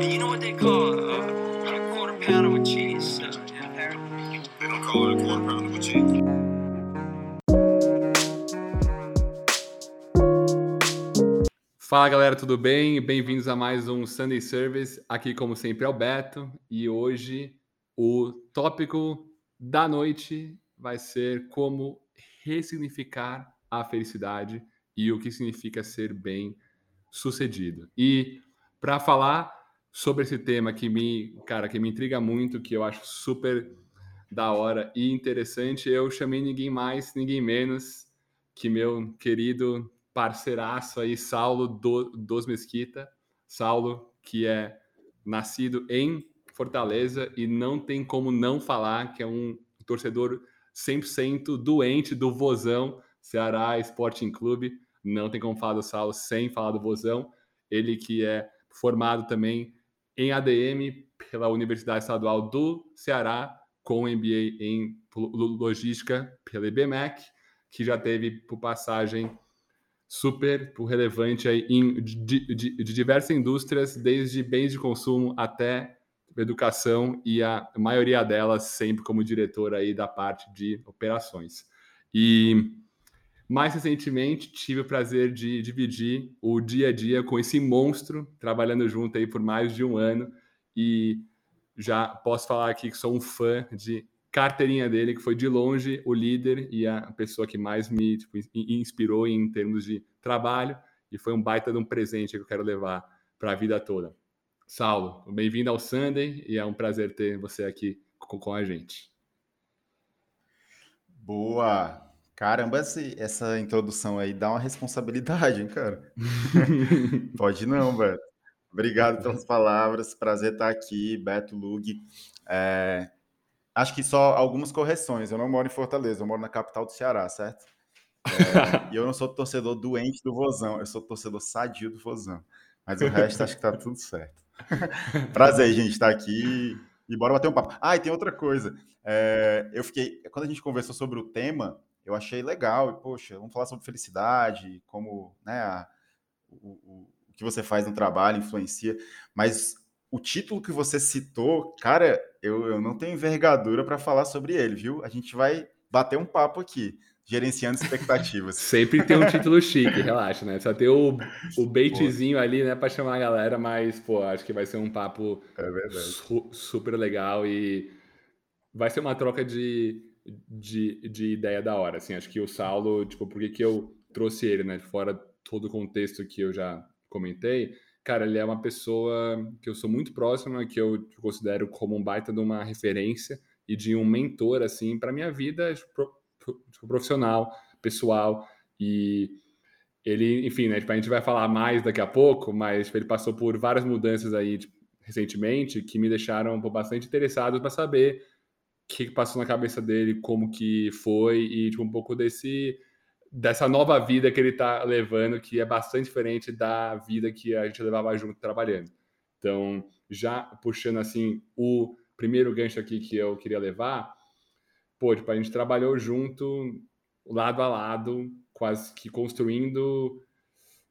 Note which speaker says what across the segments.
Speaker 1: And you know what they call uh, a quarter pounder with cheese uh?
Speaker 2: They don't call it a quarter pounder with cheese.
Speaker 3: Fala galera, tudo bem? Bem-vindos a mais um Sunday Service. Aqui, como sempre, é o Beto e hoje o tópico da noite vai ser como ressignificar a felicidade e o que significa ser bem sucedido. E para falar sobre esse tema que me, cara, que me intriga muito, que eu acho super da hora e interessante, eu chamei ninguém mais, ninguém menos que meu querido parceiraço aí, Saulo do, dos Mesquita. Saulo, que é nascido em Fortaleza e não tem como não falar que é um torcedor 100% doente do Vozão, Ceará Sporting Clube. Não tem como falar do Saulo sem falar do Vozão. Ele que é formado também em ADM pela Universidade Estadual do Ceará, com MBA em Logística pela IBMEC, que já teve passagem super relevante aí em, de, de, de, diversas indústrias, desde bens de consumo até educação e a maioria delas sempre como diretor aí da parte de operações. E mais recentemente tive o prazer de dividir o dia a dia com esse monstro, trabalhando junto aí por mais de um ano e já posso falar aqui que sou um fã de carteirinha dele, que foi de longe o líder e a pessoa que mais me tipo, inspirou em termos de trabalho, e foi um baita de um presente que eu quero levar para a vida toda. Saulo, bem-vindo ao Sunday e é um prazer ter você aqui com, com a gente.
Speaker 4: Boa! Caramba, essa introdução aí dá uma responsabilidade, hein, cara? Pode não, Beto. Obrigado pelas palavras, prazer estar aqui, Beto Lug. É, Acho que só algumas correções. Eu não moro em Fortaleza, eu moro na capital do Ceará, certo? É, e eu não sou torcedor doente do Vozão, eu sou torcedor sadio do Vozão. Mas o resto acho que tá tudo certo. Prazer, gente, estar aqui e bora bater um papo. Ah, e tem outra coisa. É, eu fiquei. Quando a gente conversou sobre o tema, eu achei legal. E, poxa, vamos falar sobre felicidade, como né, a, o, o, que você faz no trabalho influencia. Mas o título que você citou, cara, eu, eu não tenho envergadura para falar sobre ele, viu? A gente vai bater um papo aqui, gerenciando expectativas.
Speaker 3: Sempre tem um título chique, relaxa, né? Só tem o, o baitzinho pô. ali, né, para chamar a galera, mas, pô, acho que vai ser um papo
Speaker 4: é
Speaker 3: su super legal e vai ser uma troca de, de, de ideia da hora, assim. Acho que o Saulo, tipo, por que, que eu trouxe ele, né? Fora todo o contexto que eu já comentei, cara, ele é uma pessoa que eu sou muito próxima, que eu considero como um baita de uma referência e de um mentor, assim, para minha vida tipo, profissional, pessoal. E ele, enfim, né, tipo, a gente vai falar mais daqui a pouco, mas tipo, ele passou por várias mudanças aí tipo, recentemente que me deixaram bastante interessados para saber o que passou na cabeça dele, como que foi e tipo, um pouco desse dessa nova vida que ele está levando, que é bastante diferente da vida que a gente levava junto trabalhando. Então, já puxando assim o primeiro gancho aqui que eu queria levar, pô, tipo, a gente trabalhou junto, lado a lado, quase que construindo,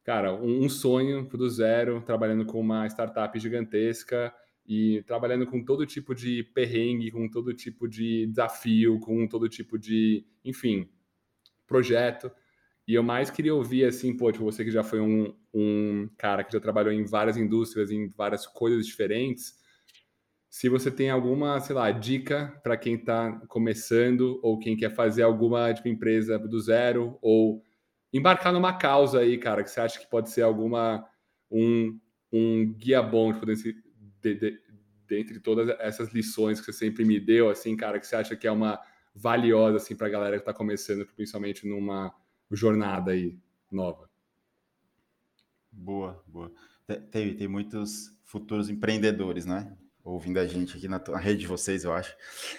Speaker 3: cara, um sonho do zero, trabalhando com uma startup gigantesca e trabalhando com todo tipo de perrengue, com todo tipo de desafio, com todo tipo de, enfim, projeto. E eu mais queria ouvir, assim, pô, tipo, você que já foi um, um cara que já trabalhou em várias indústrias, em várias coisas diferentes, se você tem alguma, sei lá, dica para quem está começando ou quem quer fazer alguma tipo, empresa do zero ou embarcar numa causa aí, cara, que você acha que pode ser alguma um, um guia bom tipo, desse, de, de, dentre todas essas lições que você sempre me deu, assim, cara, que você acha que é uma valiosa assim para a galera que está começando, principalmente numa jornada aí nova.
Speaker 4: Boa, boa. Tem, tem muitos futuros empreendedores, né? Ouvindo a gente aqui na, na rede de vocês, eu acho.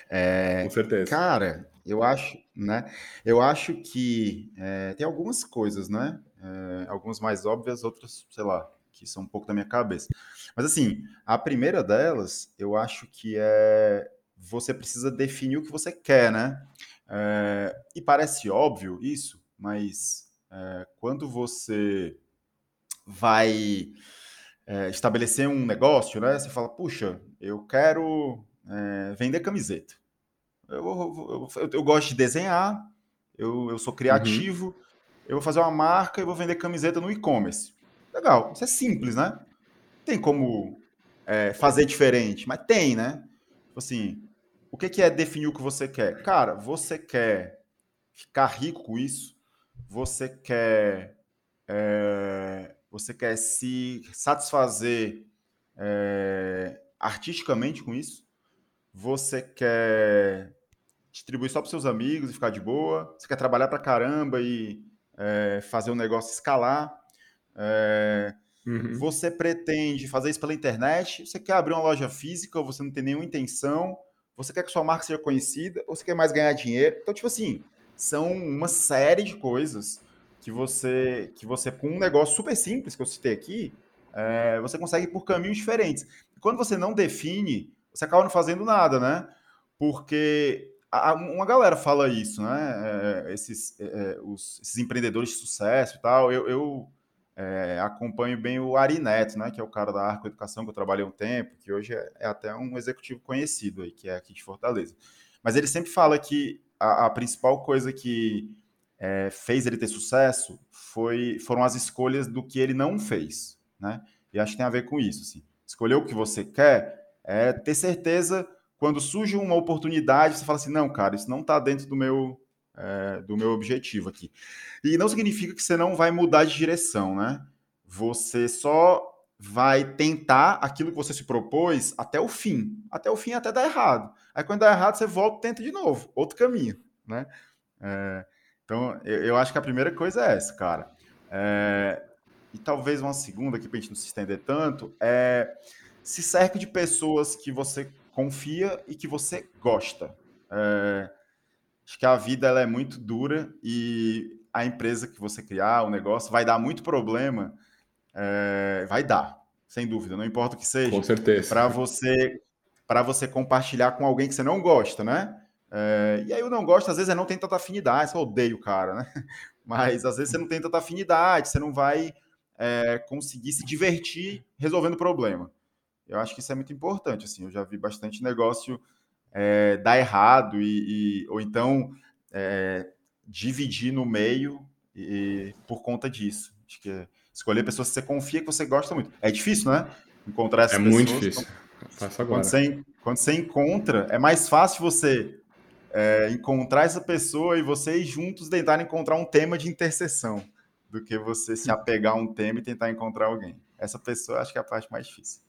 Speaker 3: É, Com certeza.
Speaker 4: Cara, eu acho, né? Eu acho que é, tem algumas coisas, né? É, algumas mais óbvias, outras, sei lá, que são um pouco da minha cabeça. Mas assim, a primeira delas, eu acho que é você precisa definir o que você quer, né? É, e parece óbvio isso, mas é, quando você vai é, estabelecer um negócio, né? Você fala, puxa, eu quero é, vender camiseta. Eu, eu, eu, eu, gosto de desenhar, eu, sou criativo, uhum. eu vou fazer uma marca e vou vender camiseta no e-commerce. Legal, isso é simples, né? Tem como é, fazer diferente, mas tem, né? Tipo assim, o que, que é definir o que você quer? Cara, você quer ficar rico com isso? Você quer é, você quer se satisfazer é, artisticamente com isso? Você quer distribuir só para seus amigos e ficar de boa? Você quer trabalhar para caramba e é, fazer um negócio escalar? É, uhum. Você pretende fazer isso pela internet? Você quer abrir uma loja física ou você não tem nenhuma intenção? Você quer que sua marca seja conhecida ou você quer mais ganhar dinheiro? Então, tipo assim, são uma série de coisas que você, que você com um negócio super simples que eu citei aqui, é, você consegue ir por caminhos diferentes. Quando você não define, você acaba não fazendo nada, né? Porque a, uma galera fala isso, né? É, esses, é, os, esses empreendedores de sucesso e tal. Eu, eu é, acompanho bem o Ari Neto, né? Que é o cara da Arco Educação, que eu trabalhei um tempo, que hoje é, é até um executivo conhecido aí, que é aqui de Fortaleza. Mas ele sempre fala que a, a principal coisa que é, fez ele ter sucesso foi, foram as escolhas do que ele não fez, né? E acho que tem a ver com isso, assim. Escolher o que você quer é ter certeza quando surge uma oportunidade, você fala assim, não, cara, isso não está dentro do meu é, do meu objetivo aqui. E não significa que você não vai mudar de direção, né? Você só vai tentar aquilo que você se propôs até o fim. Até o fim até dar errado. Aí quando dá errado, você volta e tenta de novo, outro caminho, né? É, então, eu, eu, acho que a primeira coisa é essa, cara. É, e talvez uma segunda aqui para a gente não se estender tanto, é se cerca de pessoas que você confia e que você gosta. É, acho que a vida ela é muito dura e a empresa que você criar, o negócio, vai dar muito problema. É, vai dar, sem dúvida, não importa o que seja.
Speaker 3: Com certeza.
Speaker 4: Para você, para você compartilhar com alguém que você não gosta, né? É, e aí o não gosta, às vezes, é não tem tanta afinidade, você odeia o cara, né? Mas às vezes você não tem tanta afinidade, você não vai é, conseguir se divertir resolvendo o problema. Eu acho que isso é muito importante, assim, eu já vi bastante negócio é, dar errado e, e ou então é, dividir no meio e, por conta disso. Acho que escolher pessoas que você confia, que você gosta muito. É difícil, né? Encontrar essas
Speaker 3: é
Speaker 4: pessoas.
Speaker 3: É muito difícil.
Speaker 4: Então, quando, você, quando você encontra, é mais fácil você é, encontrar essa pessoa e vocês juntos tentarem encontrar um tema de interseção do que você se apegar a um tema e tentar encontrar alguém. Essa pessoa acho que é a parte mais difícil.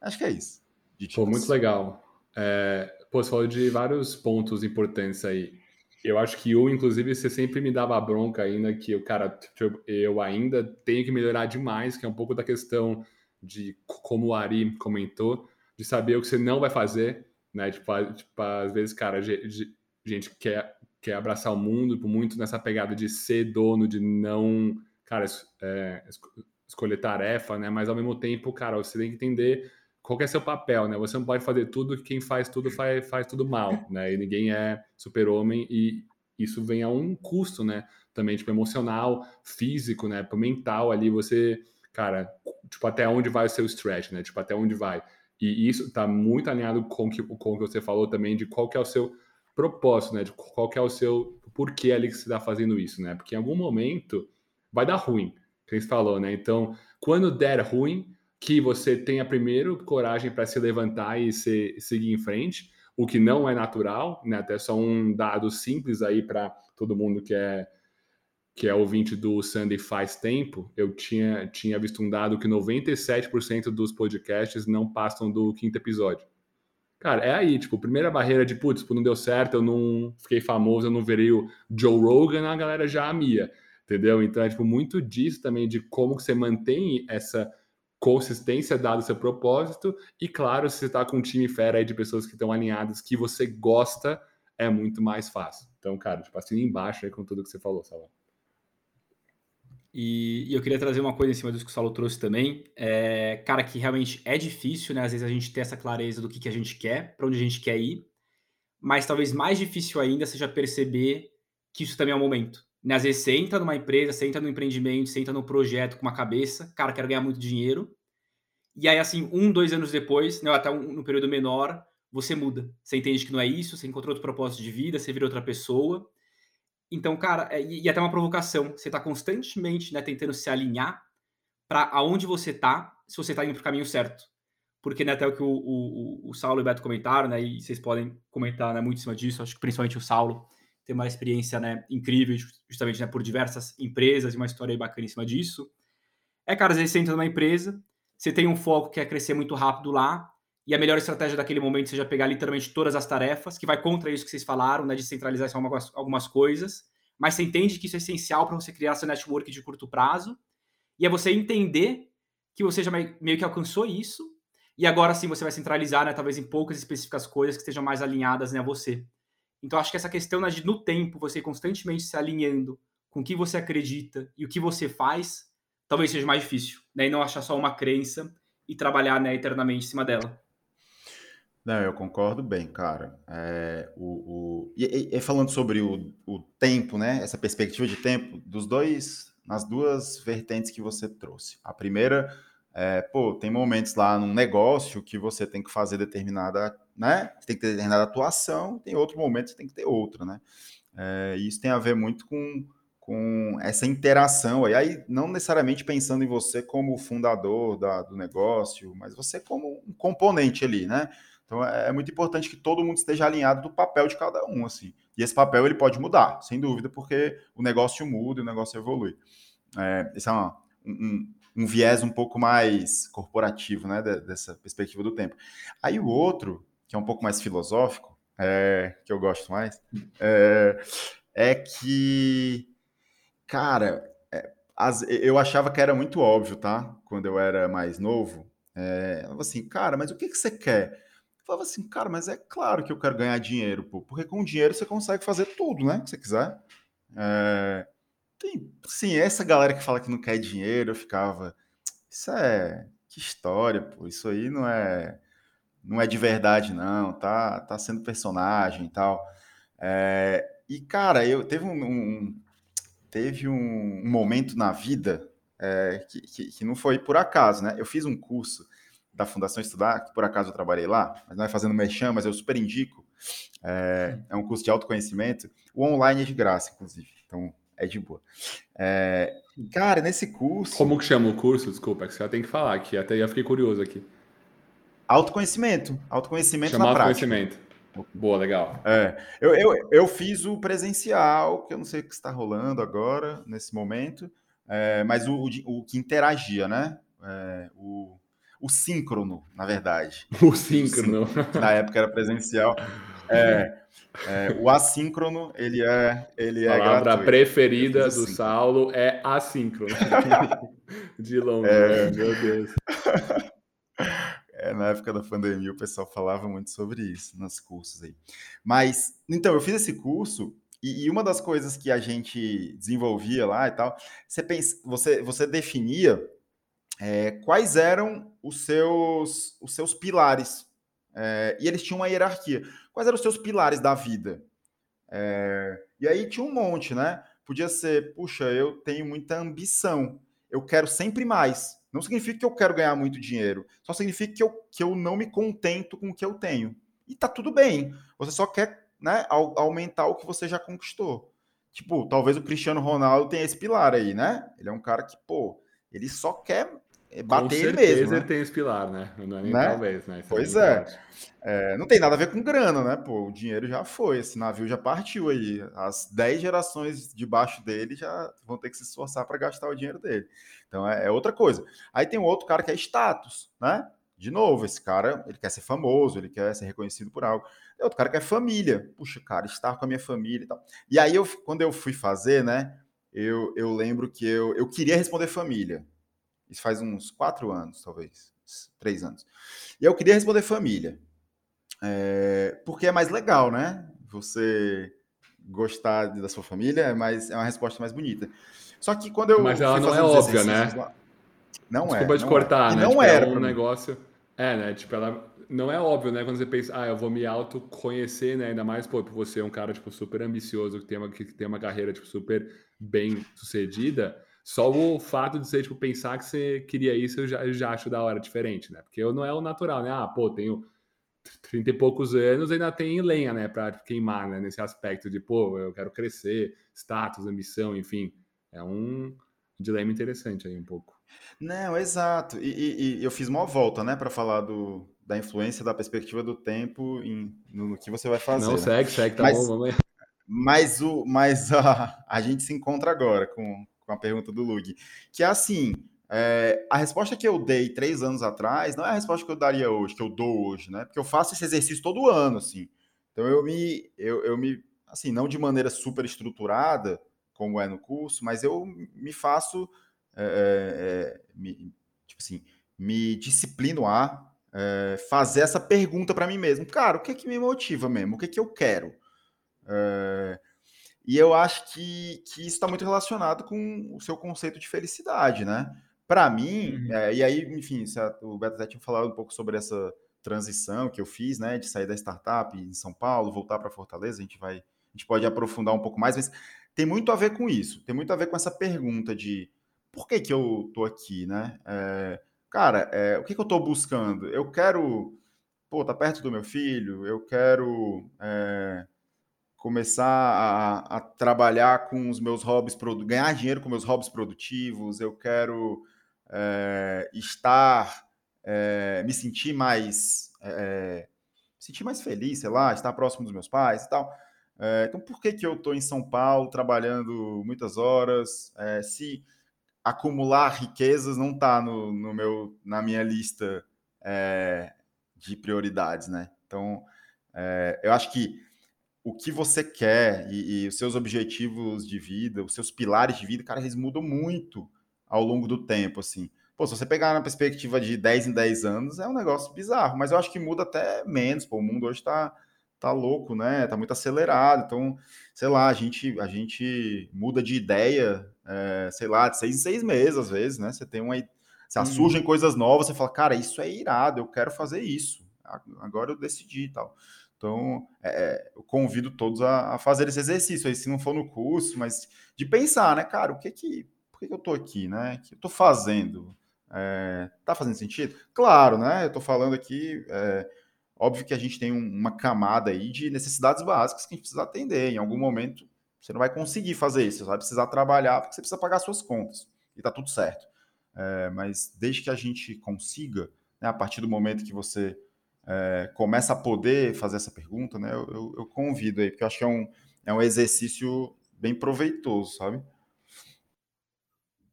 Speaker 4: Acho que é isso.
Speaker 3: Pô, muito legal. É, pô, você falou de vários pontos importantes aí. Eu acho que eu, inclusive, você sempre me dava bronca ainda que o cara, eu ainda tenho que melhorar demais, que é um pouco da questão de como o Ari comentou, de saber o que você não vai fazer né? Tipo, tipo às vezes, cara, a gente quer, quer abraçar o mundo muito nessa pegada de ser dono, de não, cara, é, escolher tarefa, né? Mas ao mesmo tempo, cara, você tem que entender qual é seu papel, né? Você não pode fazer tudo que quem faz tudo faz, faz tudo mal, né? E ninguém é super-homem e isso vem a um custo, né? Também, tipo, emocional, físico, né? Mental ali, você, cara, tipo, até onde vai o seu stretch, né? Tipo, até onde vai. E isso está muito alinhado com que, com o que você falou também de qual que é o seu propósito, né? De qual que é o seu porquê ali que você está fazendo isso, né? Porque em algum momento vai dar ruim, que você falou, né? Então, quando der ruim, que você tenha primeiro coragem para se levantar e se, seguir em frente, o que não é natural, né? Até só um dado simples aí para todo mundo que é que é ouvinte do Sunday faz tempo, eu tinha, tinha visto um dado que 97% dos podcasts não passam do quinto episódio. Cara, é aí, tipo, primeira barreira de, putz, não deu certo, eu não fiquei famoso, eu não virei o Joe Rogan, a galera já amia, entendeu? Então é, tipo, muito disso também, de como que você mantém essa consistência dado o seu propósito e, claro, se você está com um time fera aí de pessoas que estão alinhadas, que você gosta, é muito mais fácil. Então, cara, tipo, assim embaixo aí com tudo que você falou, Salão.
Speaker 5: E, e, eu queria trazer uma coisa em cima disso que o Saulo trouxe também. É, cara, que realmente é difícil, né? Às vezes a gente ter essa clareza do que, que a gente quer, para onde a gente quer ir. Mas talvez mais difícil ainda seja perceber que isso também é o um momento. Né? Às vezes você entra numa empresa, você entra no empreendimento, você entra no projeto com uma cabeça, cara, quero ganhar muito dinheiro. E aí, assim, um, dois anos depois, né, até um, um período menor, você muda. Você entende que não é isso, você encontrou outro propósito de vida, você vira outra pessoa. Então, cara, é, e, e até uma provocação. Você está constantemente né, tentando se alinhar para aonde você está, se você está indo para o caminho certo. Porque né, até o que o, o, o, Saulo e o Beto comentaram, né, e vocês podem comentar né, muito em cima disso, acho que principalmente o Saulo tem uma experiência né, incrível, justamente né, por diversas empresas e uma história bacana em cima disso. É, cara, às vezes você entra numa empresa, você tem um foco que é crescer muito rápido lá, e a melhor estratégia daquele momento seja pegar literalmente todas as tarefas, que vai contra isso que vocês falaram, né, de centralizar algumas, algumas coisas, mas você entende que isso é essencial para você criar seu network de curto prazo, e é você entender que você já meio que alcançou isso, e agora sim você vai centralizar, né, talvez em poucas específicas coisas que estejam mais alinhadas né, a você. Então acho que essa questão né, de no tempo você constantemente se alinhando com o que você acredita e o que você faz, talvez seja mais difícil, né? E não achar só uma crença e trabalhar né, eternamente em cima dela.
Speaker 4: Não, eu concordo bem, cara. É, o, o... E, e, falando sobre o, o tempo, né? Essa perspectiva de tempo, dos dois, nas duas vertentes que você trouxe. A primeira, é, pô, tem momentos lá num negócio que você tem que fazer determinada, né? Tem que ter determinada atuação, tem outro momento que tem que ter outra, né? É, isso tem a ver muito com com essa interação aí, aí não necessariamente pensando em você como fundador da, do negócio, mas você como um componente ali, né? Então é, é muito importante que todo mundo esteja alinhado do papel de cada um, assim. E esse papel ele pode mudar, sem dúvida, porque o negócio muda o negócio evolui. É, esse é uma, um, um, viés um pouco mais corporativo, né, dessa perspectiva do tempo. Aí o outro, que é um pouco mais filosófico, é, que eu gosto mais, é, é que Cara, é, as, eu achava que era muito óbvio, tá? Quando eu era mais novo. É, eu falava assim, cara, mas o que, que você quer? Eu falava assim, cara, mas é claro que eu quero ganhar dinheiro, pô, porque com dinheiro você consegue fazer tudo, né? Que você quiser. É, tem, sim, essa galera que fala que não quer dinheiro, eu ficava, isso é, que história, pô, isso aí não é, não é de verdade, não, tá, tá sendo personagem e tal. É, e, cara, eu teve um, um teve um, um momento na vida é, que, que, que, não foi por acaso, né? Eu fiz um curso da Fundação Estudar, que por acaso eu trabalhei lá, mas não é fazendo merchan, mas eu super indico. É, é um curso de autoconhecimento. O online é de graça, inclusive. Então, é de boa. É, cara, nesse curso.
Speaker 3: Como que chama o curso? Desculpa, é que você já tem que falar aqui. Até já fiquei curioso aqui.
Speaker 4: Autoconhecimento. Autoconhecimento Chama na prática. Autoconhecimento.
Speaker 3: Boa, legal.
Speaker 4: É, eu, eu, eu fiz o presencial, que eu não sei o que está rolando agora, nesse momento, é, mas o, o, o, que interagia, né? É, o, o síncrono, na verdade.
Speaker 3: O síncrono.
Speaker 4: Na época era presencial. É, é, o assíncrono, ele é, ele é
Speaker 3: A palavra gratuito. preferida do Saulo é assíncrono. De longe, é... meu Deus.
Speaker 4: É, na época da pandemia o pessoal falava muito sobre isso nos cursos aí. Mas, então, eu fiz esse curso e, e uma das coisas que a gente desenvolvia lá e tal, você, pensa, você, você definia é, quais eram os seus, os seus pilares. É, e eles tinham uma hierarquia. Quais eram os seus pilares da vida? É, e aí tinha um monte, né? Podia ser, puxa, eu tenho muita ambição, eu quero sempre mais. Não significa que eu quero ganhar muito dinheiro. Só significa que eu, que eu não me contento com o que eu tenho. E tá tudo bem. Você só quer né, aumentar o que você já conquistou. Tipo, talvez o Cristiano Ronaldo tenha esse pilar aí, né? Ele é um cara que, pô, ele só quer bater ele mesmo.
Speaker 3: Né? ele tem esse pilar, né? Não é nem né? talvez, né?
Speaker 4: Isso é pois é. é. Não tem nada a ver com grana, né? Pô, o dinheiro já foi, esse navio já partiu aí. As 10 gerações debaixo dele já vão ter que se esforçar para gastar o dinheiro dele. Então é, é, outra coisa. Aí tem um outro cara que é status, né? De novo, esse cara, ele quer ser famoso, ele quer ser reconhecido por algo. Tem outro cara que é família. Puxa, cara, estar com a minha família e tal. E aí, eu, quando eu fui fazer, né? Eu, eu lembro que eu, eu queria responder família. Isso faz uns quatro anos, talvez, três anos. E eu queria responder família. É, porque é mais legal, né? Você gostar da sua família é, mais, é uma resposta mais bonita. Só que quando eu.
Speaker 3: Mas ela não é óbvia, né?
Speaker 4: Lá, não
Speaker 3: Desculpa
Speaker 4: é.
Speaker 3: Desculpa te cortar,
Speaker 4: é.
Speaker 3: né?
Speaker 4: Não
Speaker 3: tipo,
Speaker 4: era.
Speaker 3: É um negócio. É, né? Tipo, ela. Não é óbvio, né? Quando você pensa, ah, eu vou me autoconhecer, né? Ainda mais, pô, você é um cara, tipo, super ambicioso, que tem uma, que tem uma carreira, tipo, super bem sucedida Só o fato de você, tipo, pensar que você queria isso, eu já, eu já acho da hora diferente, né? Porque eu não é o natural, né? Ah, pô, tenho 30 e poucos anos, ainda tem lenha, né? Pra queimar, né? Nesse aspecto de, pô, eu quero crescer, status, ambição, enfim. É um dilema interessante aí um pouco.
Speaker 4: Não, exato. E, e- e eu fiz uma volta, né, para falar do, da influência da perspectiva do tempo em, no, no que você vai fazer.
Speaker 3: Não,
Speaker 4: né?
Speaker 3: segue, segue, tá
Speaker 4: Mas-
Speaker 3: bom, vamos aí.
Speaker 4: Mas, o, mas a, a gente se encontra agora com, com a pergunta do Lug. Que é assim: é, a resposta que eu dei três anos atrás não é a resposta que eu daria hoje, que eu dou hoje, né? Porque eu faço esse exercício todo ano, assim. Então eu me, eu, eu me, assim, não de maneira super estruturada, como é no curso, mas eu me faço, é, é, me- tipo assim, me disciplino a é, fazer essa pergunta para mim mesmo. Cara, o que é que me motiva mesmo? O que é que eu quero? É, e eu acho que, que isso está muito relacionado com o seu conceito de felicidade, né? Para mim,
Speaker 5: Uhum.
Speaker 4: é, e aí, enfim, a- o Beto até tinha falado um pouco sobre essa transição que eu fiz, né, de sair da startup em São Paulo, voltar para Fortaleza, a gente vai, a gente pode aprofundar um pouco mais, mas tem muito a ver com isso, tem muito a ver com essa pergunta de por que que eu tô aqui, né? É, cara, é, o que que eu tô buscando? Eu quero, pô, tá perto do meu filho, eu quero é, começar a, a trabalhar com os meus hobbies, ganhar dinheiro com meus hobbies produtivos, eu quero é, estar, é, me sentir mais, é, me sentir mais feliz, sei lá, estar próximo dos meus pais e tal. Então, por que que eu estou em São Paulo trabalhando muitas horas? Se acumular riquezas não está no, no meu, na minha lista de prioridades, né? Então, eu acho que o que você quer e, e os seus objetivos de vida, os seus pilares de vida, cara, eles mudam muito ao longo do tempo, assim. Pô, se você pegar na perspectiva de 10 em 10 anos, é um negócio bizarro, mas eu acho que muda até menos, pô, o mundo hoje tá, tá louco, né? Tá muito acelerado, então, sei lá, a gente, a gente muda de ideia, é, sei lá, de seis em seis meses, às vezes, né? Você tem uma... Se
Speaker 5: Uhum.
Speaker 4: surgem coisas novas, você fala, cara, isso é irado, eu quero fazer isso. Agora eu decidi e tal. Então, é, eu convido todos a, a fazer esse exercício aí, se não for no curso, mas de pensar, né, cara, o que que, por que, que eu tô aqui, né? O que eu tô fazendo? É, tá fazendo sentido? Claro, né? Eu tô falando aqui, é, óbvio que a gente tem um- uma camada aí de necessidades básicas que a gente precisa atender. Em algum momento, você não vai conseguir fazer isso, você vai precisar trabalhar porque você precisa pagar suas contas. E tá tudo certo. É, mas desde que a gente consiga, né, a partir do momento que você é, começa a poder fazer essa pergunta, né? Eu, eu- convido aí, porque eu acho que é um, é um exercício bem proveitoso, sabe?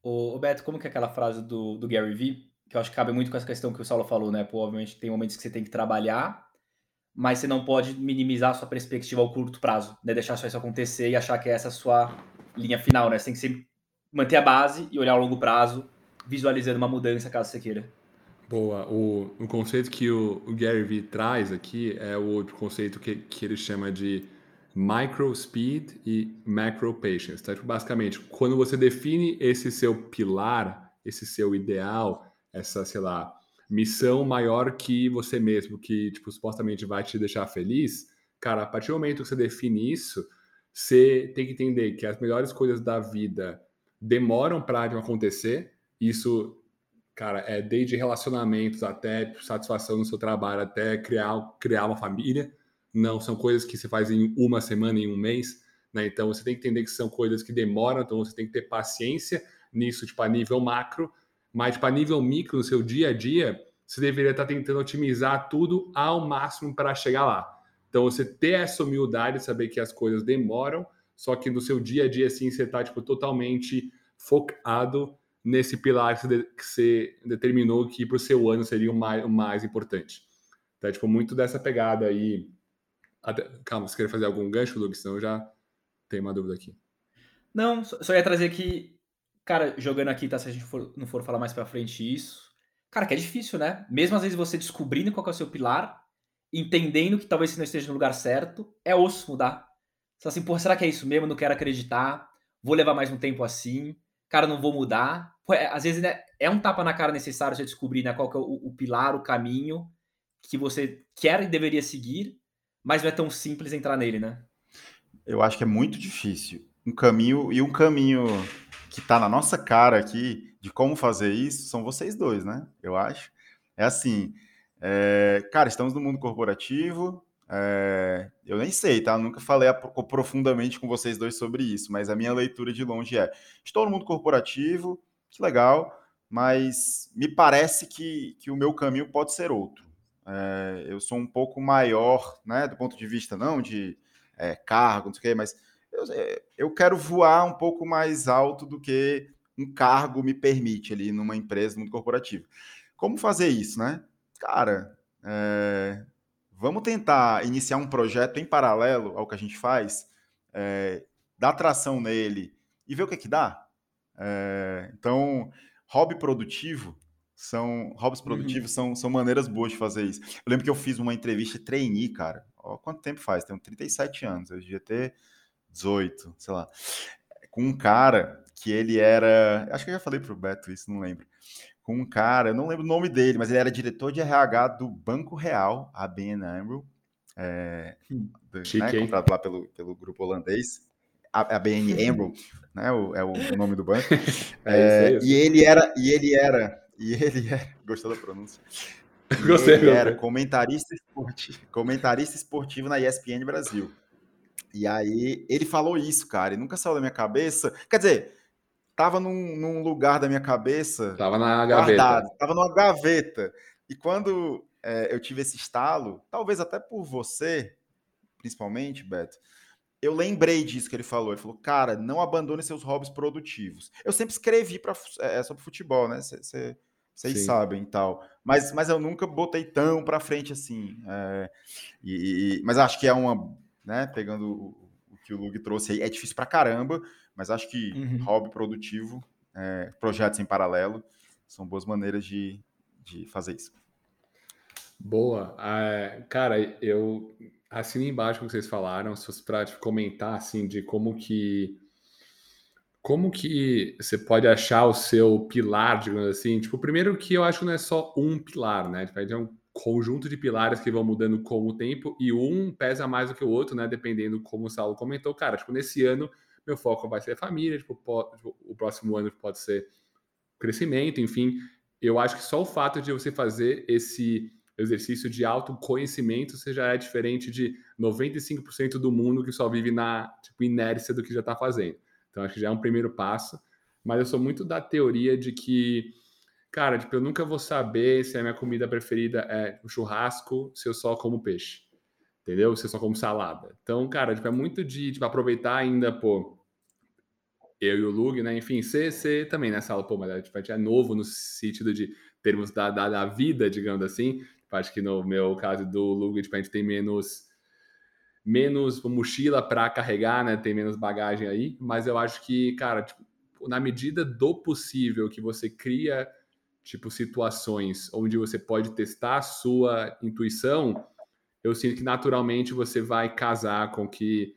Speaker 5: Ô, ô, Beto, como que é aquela frase do, do Gary Vee? Que eu acho que cabe muito com essa questão que o Saulo falou, né? Pô, obviamente tem momentos que você tem que trabalhar, mas você não pode minimizar a sua perspectiva ao curto prazo, né? Deixar só isso acontecer e achar que essa é a sua linha final, né? Você tem que sempre manter a base e olhar ao longo prazo, visualizando uma mudança caso você queira.
Speaker 3: Boa. O, o conceito que o, o Gary Vee traz aqui é o conceito que, que ele chama de micro speed e macro patience. Tá? Tipo, basicamente, quando você define esse seu pilar, esse seu ideal, essa, sei lá, missão maior que você mesmo, que tipo, supostamente vai te deixar feliz, cara, a partir do momento que você define isso, você tem que entender que as melhores coisas da vida demoram para acontecer. Isso cara, é desde relacionamentos até satisfação no seu trabalho, até criar, criar uma família. Não são coisas que você faz em uma semana, em um mês. Né? Então você tem que entender que são coisas que demoram, então você tem que ter paciência nisso, tipo, a nível macro, mas tipo, a nível micro, no seu dia a dia, você deveria estar tentando otimizar tudo ao máximo para chegar lá. Então você ter essa humildade, saber que as coisas demoram, só que no seu dia a dia, assim, você está tipo, totalmente focado nesse pilar que você, determinou que para o seu ano seria o mais, o mais importante. É, tipo, muito dessa pegada aí. Até- calma, você quer fazer algum gancho, Luke? Senão eu já tenho uma dúvida aqui.
Speaker 5: Não, só ia trazer que, cara, jogando aqui, tá? Se a gente for- não for falar mais pra frente isso. Cara, que é difícil, né? Mesmo às vezes você descobrindo qual é o seu pilar, entendendo que talvez você não esteja no lugar certo, é osso mudar. Você fala assim, porra, será que é isso mesmo? Não quero acreditar. Vou levar mais um tempo assim. Cara, não vou mudar. É- às vezes né, é um tapa na cara necessário você descobrir né, qual que é o, o pilar, o caminho que você quer e deveria seguir, mas não é tão simples entrar nele, né?
Speaker 4: Eu acho que é muito difícil. Um caminho, e um caminho que tá na nossa cara aqui de como fazer isso são vocês dois, né? Eu acho. É assim, é, cara, estamos no mundo corporativo. É, eu nem sei, tá? Nunca falei profundamente com vocês dois sobre isso, mas a minha leitura de longe é: estou no mundo corporativo, que legal, mas me parece que, que o meu caminho pode ser outro. É, eu sou um pouco maior, né, do ponto de vista não de é, cargo, não sei o quê, mas eu, é, eu quero voar um pouco mais alto do que um cargo me permite ali numa empresa, no mundo corporativo. Como fazer isso, né? Cara, é, vamos tentar iniciar um projeto em paralelo ao que a gente faz, é, dar tração nele e ver o que é que dá. É, então, hobby produtivo são hobbies uhum. produtivos uhum. são, são maneiras boas de fazer isso. Eu lembro que eu fiz uma entrevista trainee, cara. Ó, quanto tempo faz? Tenho 37 anos, eu devia ter 18, sei lá. Com um cara que ele era. Acho que eu já falei pro Beto isso, não lembro. Com um cara, eu não lembro o nome dele, mas ele era diretor de RH do Banco Real, a BN Amro. É, né, comprado lá pelo, pelo grupo holandês a, a BN Amro, né, o, é o, nome do banco. É, é, e ele era, e ele era, e ele era, gostou da pronúncia?
Speaker 3: Gostei,
Speaker 4: ele era comentarista esportivo, comentarista esportivo na ESPN Brasil. E aí ele falou isso, cara, e nunca saiu da minha cabeça. Quer dizer, tava num, num lugar da minha cabeça.
Speaker 3: Tava na gaveta. Guardado,
Speaker 4: tava numa gaveta. E quando é, eu tive esse estalo, talvez até por você, principalmente, Beto, eu lembrei disso que ele falou. Ele falou, cara, não abandone seus hobbies produtivos. Eu sempre escrevi pra, é, sobre futebol, né? Vocês sabem e tal. Mas, mas eu nunca botei tão para frente assim. É, e, e, mas acho que é uma. Né, pegando o, o que o Lug trouxe aí, é difícil para caramba, mas acho que uhum. hobby produtivo, é, projetos em paralelo, são boas maneiras de, de fazer isso.
Speaker 3: Boa. Uh, cara, eu assino embaixo o que vocês falaram, se fosse para comentar assim de como que como que você pode achar o seu pilar, digamos assim? Tipo, primeiro que eu acho que não é só um pilar, né? Tipo, é um conjunto de pilares que vão mudando com o tempo e um pesa mais do que o outro, né? Dependendo como o Saulo comentou. Cara, tipo, nesse ano meu foco vai ser família, tipo, pode, tipo, o próximo ano pode ser crescimento, enfim. Eu acho que só o fato de você fazer esse exercício de autoconhecimento, você já é diferente de 95% do mundo que só vive na tipo, inércia do que já está fazendo. Então, acho que já é um primeiro passo. Mas eu sou muito da teoria de que, cara, tipo, eu nunca vou saber se a minha comida preferida é o churrasco, se eu só como peixe. Entendeu? Se eu só como salada. Então, cara, tipo, é muito de tipo, aproveitar ainda, pô, eu e o Lug, né? Enfim, você também nessa aula, pô, mas tipo, a gente é novo no sentido de termos da, da, da vida, digamos assim. Acho que no meu caso do Lug, tipo, a gente tem menos menos mochila para carregar, né? Tem menos bagagem aí, mas eu acho que, cara, tipo, na medida do possível que você cria tipo situações onde você pode testar a sua intuição, eu sinto que naturalmente você vai casar com que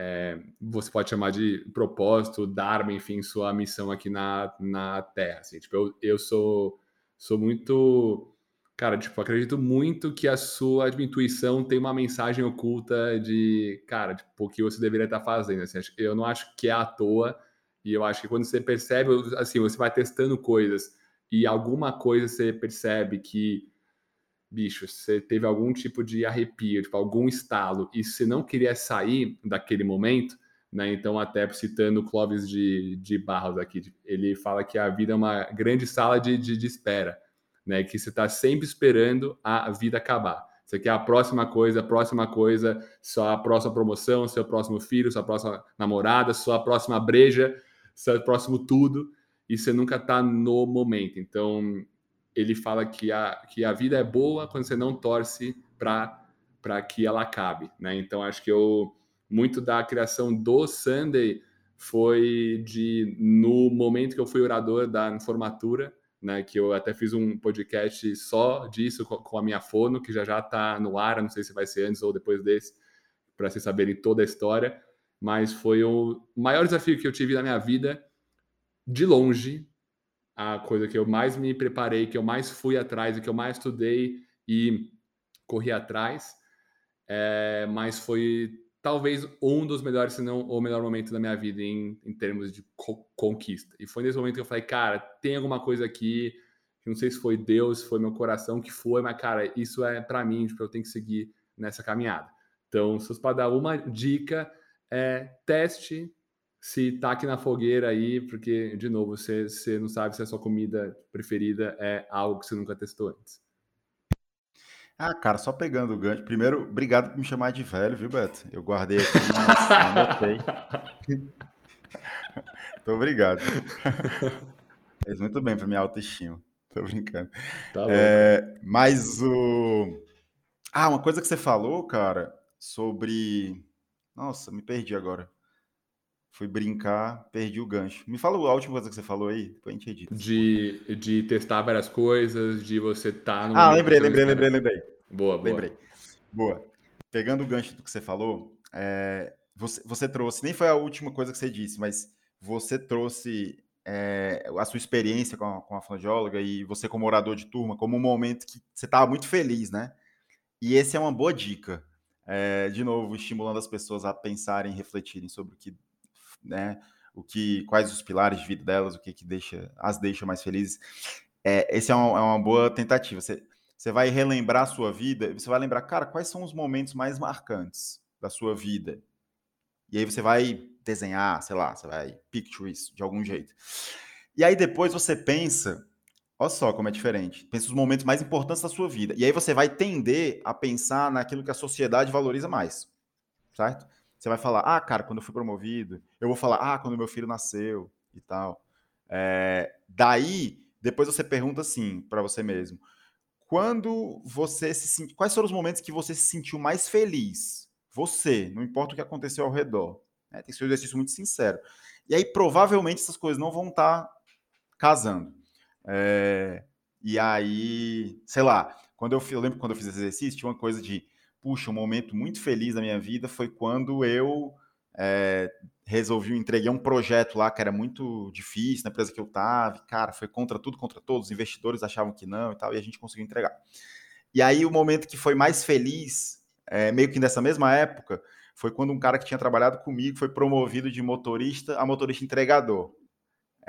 Speaker 3: é, você pode chamar de propósito, dharma, enfim, sua missão aqui na, na Terra. Assim, tipo, eu, eu sou, sou muito Cara, tipo, acredito muito que a sua intuição tem uma mensagem oculta de, cara, tipo, o que você deveria estar fazendo. Assim, eu não acho que é à toa. E eu acho que quando você percebe, assim, você vai testando coisas e alguma coisa você percebe que, bicho, você teve algum tipo de arrepio, tipo, algum estalo, e você não queria sair daquele momento, né? Então, até citando o Clóvis de, de Barros aqui, ele fala que a vida é uma grande sala de, de, de espera né? Que você está sempre esperando a vida acabar. Você quer a próxima coisa, a próxima coisa, sua próxima promoção, seu próximo filho, sua próxima namorada, sua próxima breja, seu próximo tudo, e você nunca está no momento. Então, ele fala que a, que a vida é boa quando você não torce para que ela acabe, né? Então, acho que eu, muito da criação do Sunday foi de, no momento que eu fui orador da formatura, né? Que eu até fiz um podcast só disso com a minha fono, que já já está no ar, não sei se vai ser antes ou depois desse, para vocês saberem toda a história. Mas foi o maior desafio que eu tive na minha vida, de longe, a coisa que eu mais me preparei, que eu mais fui atrás, que eu mais estudei e corri atrás. É, mas foi talvez um dos melhores, se não o melhor momento da minha vida em, em termos de co conquista. E foi nesse momento que eu falei, cara, tem alguma coisa aqui, não sei se foi Deus, se foi meu coração, que foi, mas, cara, isso é para mim, tipo, eu tenho que seguir nessa caminhada. Então, se eu dar uma dica, é teste se tá aqui na fogueira aí, porque, de novo, você, você não sabe se a sua comida preferida é algo que você nunca testou antes.
Speaker 4: Ah, cara, só pegando o gancho. Primeiro, obrigado por me chamar de velho, viu, Beto? Eu guardei aqui, mas anotei. Muito obrigado. Fez muito bem para minha autoestima. Tô brincando. Tá é, mas o. Ah, uma coisa que você falou, cara, sobre. Nossa, me perdi agora. Fui brincar, perdi o gancho. Me fala a última coisa que você falou aí, depois a gente edita.
Speaker 3: De, de testar várias coisas, de você estar tá
Speaker 4: no. Ah, lembrei, lembrei, lembrei, lembrei.
Speaker 3: Boa, boa.
Speaker 4: Lembrei. Boa. Pegando o gancho do que você falou, é, você, você trouxe, nem foi a última coisa que você disse, mas você trouxe é, a sua experiência com a, com a fonoaudióloga e você como orador de turma como um momento que você estava muito feliz, né? E esse é uma boa dica. É, de novo, estimulando as pessoas a pensarem, refletirem sobre o que né? O que, quais os pilares de vida delas, o que, que deixa, as deixa mais felizes. É, esse é uma, é uma boa tentativa. Você, você vai relembrar a sua vida, você vai lembrar, cara, quais são os momentos mais marcantes da sua vida? E aí você vai desenhar, sei lá, você vai picture isso de algum jeito. E aí depois você pensa, olha só como é diferente. Pensa os momentos mais importantes da sua vida. E aí você vai tender a pensar naquilo que a sociedade valoriza mais, certo? Você vai falar, ah, cara, quando eu fui promovido. Eu vou falar, ah, quando meu filho nasceu e tal. É, daí, depois você pergunta assim para você mesmo: quando você se quais foram os momentos que você se sentiu mais feliz? Você, não importa o que aconteceu ao redor. Né? Tem que ser um exercício muito sincero. E aí, provavelmente, essas coisas não vão estar tá casando. É, e aí, sei lá, quando eu, eu lembro quando eu fiz esse exercício, tinha uma coisa de puxa, um momento muito feliz da minha vida foi quando eu é, resolvi, entreguei um projeto lá que era muito difícil na empresa que eu estava. Cara, foi contra tudo, contra todos. Os investidores achavam que não e tal, e a gente conseguiu entregar. E aí, o momento que foi mais feliz, é, meio que nessa mesma época, foi quando um cara que tinha trabalhado comigo foi promovido de motorista a motorista entregador.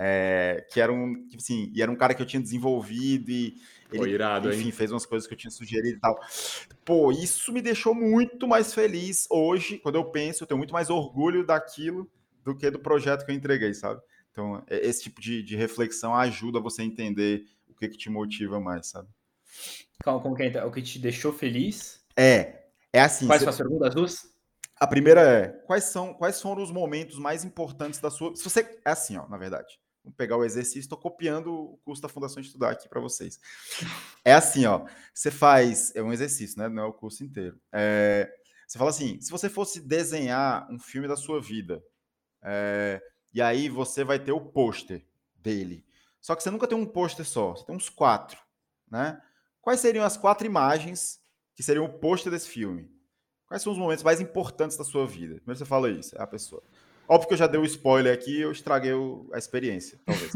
Speaker 4: É, que era um, tipo assim, e era um cara que eu tinha desenvolvido e ele, Pô, irado, enfim, hein? fez umas coisas que eu tinha sugerido e tal. Pô, isso me deixou muito mais feliz hoje, quando eu penso, eu tenho muito mais orgulho daquilo do que do projeto que eu entreguei, sabe? Então, esse tipo de, de reflexão ajuda você a entender o que, que te motiva mais, sabe?
Speaker 5: Calma, como que é? O que te deixou feliz?
Speaker 4: É, é assim.
Speaker 5: Quais são as perguntas, duas?
Speaker 4: A primeira é, quais são quais foram os momentos mais importantes da sua... Se você... É assim, ó, na verdade. Vamos pegar o exercício, estou copiando o curso da Fundação Estudar aqui para vocês. É assim, ó. Você faz, é um exercício, né? Não é o curso inteiro. É, você fala assim: se você fosse desenhar um filme da sua vida, é, e aí você vai ter o pôster dele. Só que você nunca tem um pôster só, você tem uns quatro, né? Quais seriam as quatro imagens que seriam o pôster desse filme? Quais são os momentos mais importantes da sua vida? Primeiro você fala isso, é a pessoa. Óbvio que eu já dei o um spoiler aqui, eu estraguei a experiência, talvez.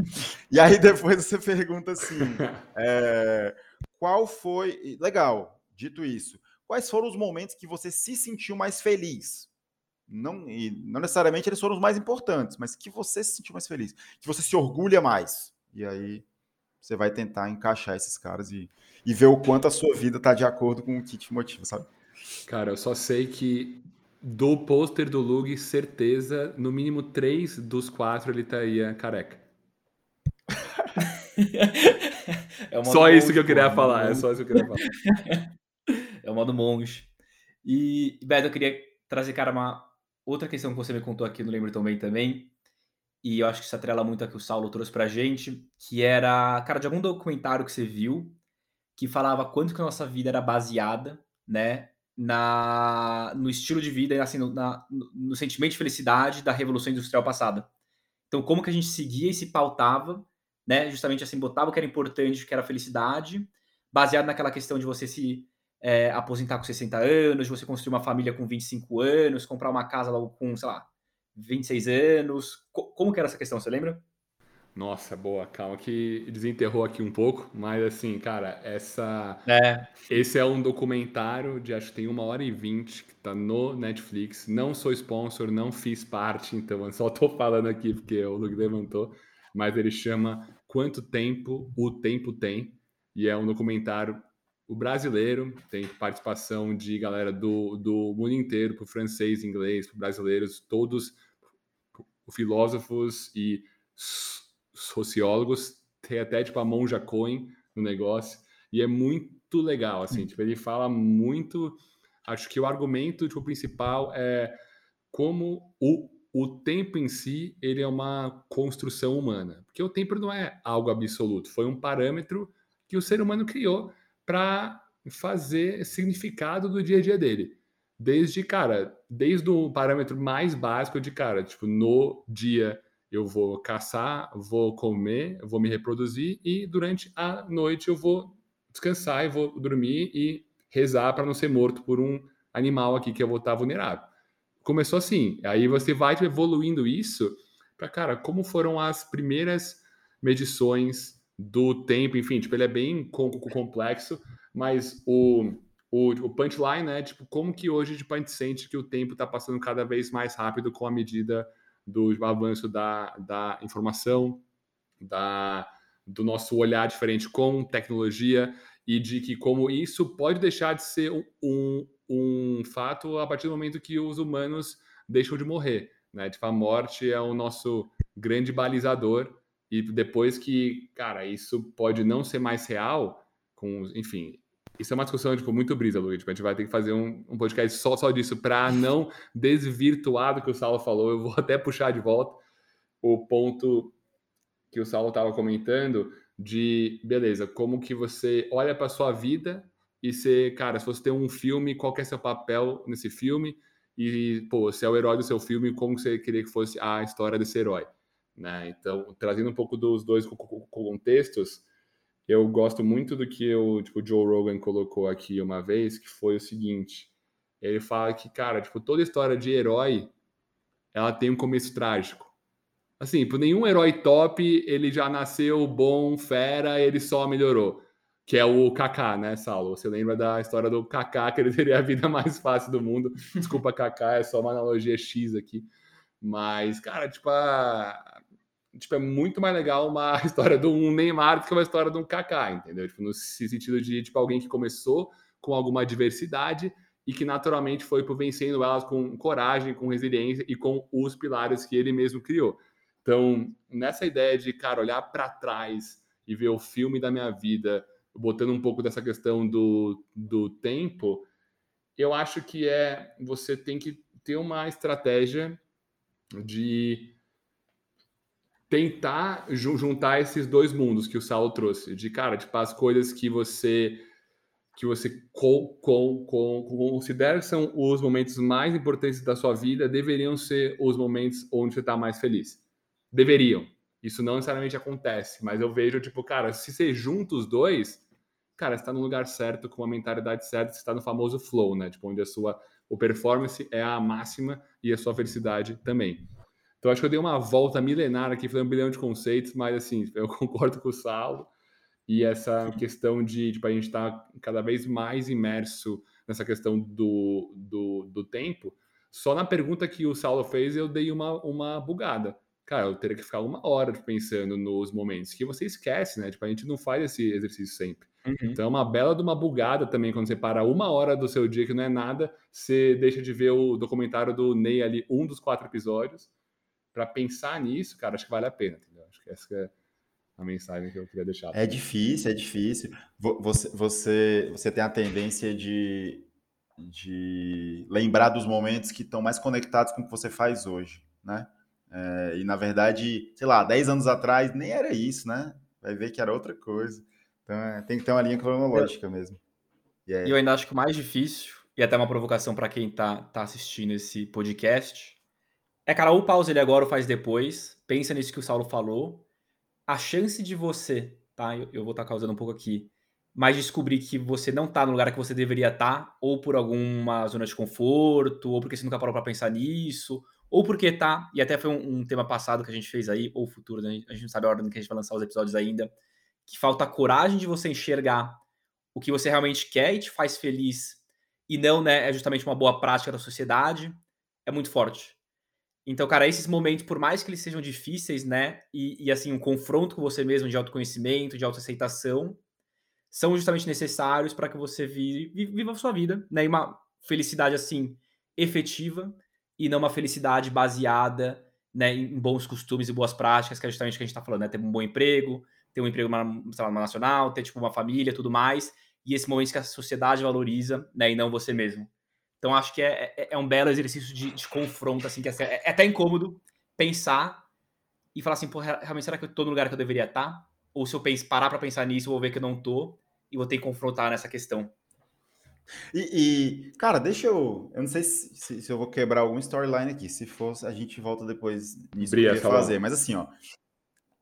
Speaker 4: e aí depois você pergunta assim: é, qual foi. Legal, dito isso, quais foram os momentos que você se sentiu mais feliz? Não, e não necessariamente eles foram os mais importantes, mas que você se sentiu mais feliz, que você se orgulha mais. E aí você vai tentar encaixar esses caras e, e ver o quanto a sua vida está de acordo com o que te motiva, sabe?
Speaker 3: Cara, eu só sei que do pôster do Lug, certeza, no mínimo três dos quatro ele estaria careca. é só isso que eu queria falar, é só isso que eu queria falar.
Speaker 5: é o modo monge. E, Beto, eu queria trazer, cara, uma outra questão que você me contou aqui, não lembro tão bem também, e eu acho que isso atrela muito a que o Saulo trouxe pra gente, que era, cara, de algum documentário que você viu, que falava quanto que a nossa vida era baseada, né, na, no estilo de vida, assim, no, na, no sentimento de felicidade da Revolução Industrial passada. Então, como que a gente seguia e se pautava, né? Justamente assim, botava o que era importante, que era felicidade, baseado naquela questão de você se é, aposentar com 60 anos, de você construir uma família com 25 anos, comprar uma casa logo com, sei lá, 26 anos. Co como que era essa questão, você lembra?
Speaker 3: Nossa, boa, calma que desenterrou aqui um pouco, mas assim, cara, essa
Speaker 5: É,
Speaker 3: esse é um documentário de acho que tem uma hora e vinte que tá no Netflix. Não sou sponsor, não fiz parte, então eu só tô falando aqui porque o Luke levantou, mas ele chama Quanto Tempo o Tempo Tem, e é um documentário o brasileiro, tem participação de galera do, do mundo inteiro, pro francês, inglês, pro brasileiros, todos filósofos e sociólogos, tem até tipo a Monja Cohen no negócio, e é muito legal, assim, tipo, ele fala muito, acho que o argumento tipo, principal é como o, o tempo em si, ele é uma construção humana, porque o tempo não é algo absoluto, foi um parâmetro que o ser humano criou para fazer significado do dia a dia dele. Desde, cara, desde o parâmetro mais básico de, cara, tipo, no dia eu vou caçar, vou comer, vou me reproduzir e durante a noite eu vou descansar e vou dormir e rezar para não ser morto por um animal aqui que eu vou estar vulnerável. Começou assim, aí você vai evoluindo isso para, cara, como foram as primeiras medições do tempo, enfim, tipo, ele é bem com- com- complexo, mas o, o, o punchline é, tipo, como que hoje tipo, a gente sente que o tempo está passando cada vez mais rápido com a medida do avanço da, da informação, da, do nosso olhar diferente com tecnologia e de que como isso pode deixar de ser um, um, fato a partir do momento que os humanos deixam de morrer, né? Tipo, a morte é o nosso grande balizador e depois que, cara, isso pode não ser mais real, com, enfim, isso é uma discussão tipo, muito brisa, Luiz. Tipo, a gente vai ter que fazer um, um podcast só, só disso para não desvirtuar do que o Saulo falou. Eu vou até puxar de volta o ponto que o Saulo estava comentando de, beleza, como que você olha para sua vida e você, cara, se você tem um filme, qual que é seu papel nesse filme? E, pô, se é o herói do seu filme, como você queria que fosse a história desse herói? Né? Então, trazendo um pouco dos dois co- co- contextos, eu gosto muito do que o tipo, Joe Rogan colocou aqui uma vez, que foi o seguinte: ele fala que, cara, tipo, toda história de herói ela tem um começo trágico. Assim, por nenhum herói top, ele já nasceu bom, fera, ele só melhorou. Que é o Kaká, né, Saulo? Você lembra da história do Kaká, que ele teria a vida mais fácil do mundo. Desculpa, Kaká, é só uma analogia X aqui. Mas, cara, tipo, a- tipo, é muito mais legal uma história de um Neymar do que uma história de um Kaká, entendeu? Tipo, no sentido de, tipo, alguém que começou com alguma adversidade e que naturalmente foi por vencendo elas com coragem, com resiliência e com os pilares que ele mesmo criou. Então, nessa ideia de, cara, olhar para trás e ver o filme da minha vida, botando um pouco dessa questão do, do tempo, eu acho que é você tem que ter uma estratégia de tentar ju- juntar esses dois mundos que o Saulo trouxe, de cara, tipo as coisas que você que você co- co- co- considera que são os momentos mais importantes da sua vida deveriam ser os momentos onde você está mais feliz. Deveriam. Isso não necessariamente acontece, mas eu vejo, tipo, cara, se você junta os dois, cara, está no lugar certo, com a mentalidade certa, você está no famoso flow, né? Tipo, onde a sua o performance é a máxima e a sua felicidade também. Então, acho que eu dei uma volta milenar aqui, falei um bilhão de conceitos, mas, assim, eu concordo com o Saulo e essa questão de tipo, a gente estar tá cada vez mais imerso nessa questão do, do, do, tempo. Só na pergunta que o Saulo fez, eu dei uma, uma bugada. Cara, eu teria que ficar uma hora pensando nos momentos que você esquece, né? Tipo, a gente não faz esse exercício sempre. Uhum. Então é uma bela de uma bugada também quando você para uma hora do seu dia que não é nada, você deixa de ver o documentário do Ney ali, um dos quatro episódios, para pensar nisso, cara, acho que vale a pena, entendeu? Acho que essa é a mensagem que eu queria deixar.
Speaker 4: É difícil, é difícil. Você, você, você tem a tendência de, de lembrar dos momentos que estão mais conectados com o que você faz hoje, né? É, e na verdade, sei lá, 10 anos atrás nem era isso, né? Vai ver que era outra coisa. Então é, tem que ter uma linha cronológica mesmo.
Speaker 5: E é... eu ainda acho que o mais difícil, e até uma provocação para quem tá, tá assistindo esse podcast, é, cara, ou pausa ele agora ou faz depois, pensa nisso que o Saulo falou, a chance de você, tá? Eu, eu vou estar tá causando um pouco aqui, mas descobrir que você não tá no lugar que você deveria estar, tá, ou por alguma zona de conforto, ou porque você nunca parou para pensar nisso, ou porque tá, e até foi um, um tema passado que a gente fez aí, ou futuro, né? a gente não sabe a ordem que a gente vai lançar os episódios ainda, que falta a coragem de você enxergar o que você realmente quer e te faz feliz, e não, né, é justamente uma boa prática da sociedade, é muito forte. Então, cara, esses momentos, por mais que eles sejam difíceis, né, e, e assim, um confronto com você mesmo de autoconhecimento, de autoaceitação, são justamente necessários para que você vive, viva a sua vida, né, e uma felicidade, assim, efetiva, e não uma felicidade baseada, né, em bons costumes e boas práticas, que é justamente o que a gente está falando, né, ter um bom emprego, ter um emprego sei lá, nacional, ter, tipo, uma família, tudo mais, e esse momento que a sociedade valoriza, né, e não você mesmo. Então, acho que é, é, é um belo exercício de, de, confronto, assim, que é, é, até incômodo pensar e falar assim, pô, realmente, será que eu tô no lugar que eu deveria estar? Tá? Ou se eu penso, parar para pensar nisso, eu vou ver que eu não tô e vou ter que confrontar nessa questão.
Speaker 4: E, e cara, deixa eu. Eu não sei se, se, se eu vou quebrar algum storyline aqui. Se for, a gente volta depois nisso Bria, que eu fazer. Mas assim, ó.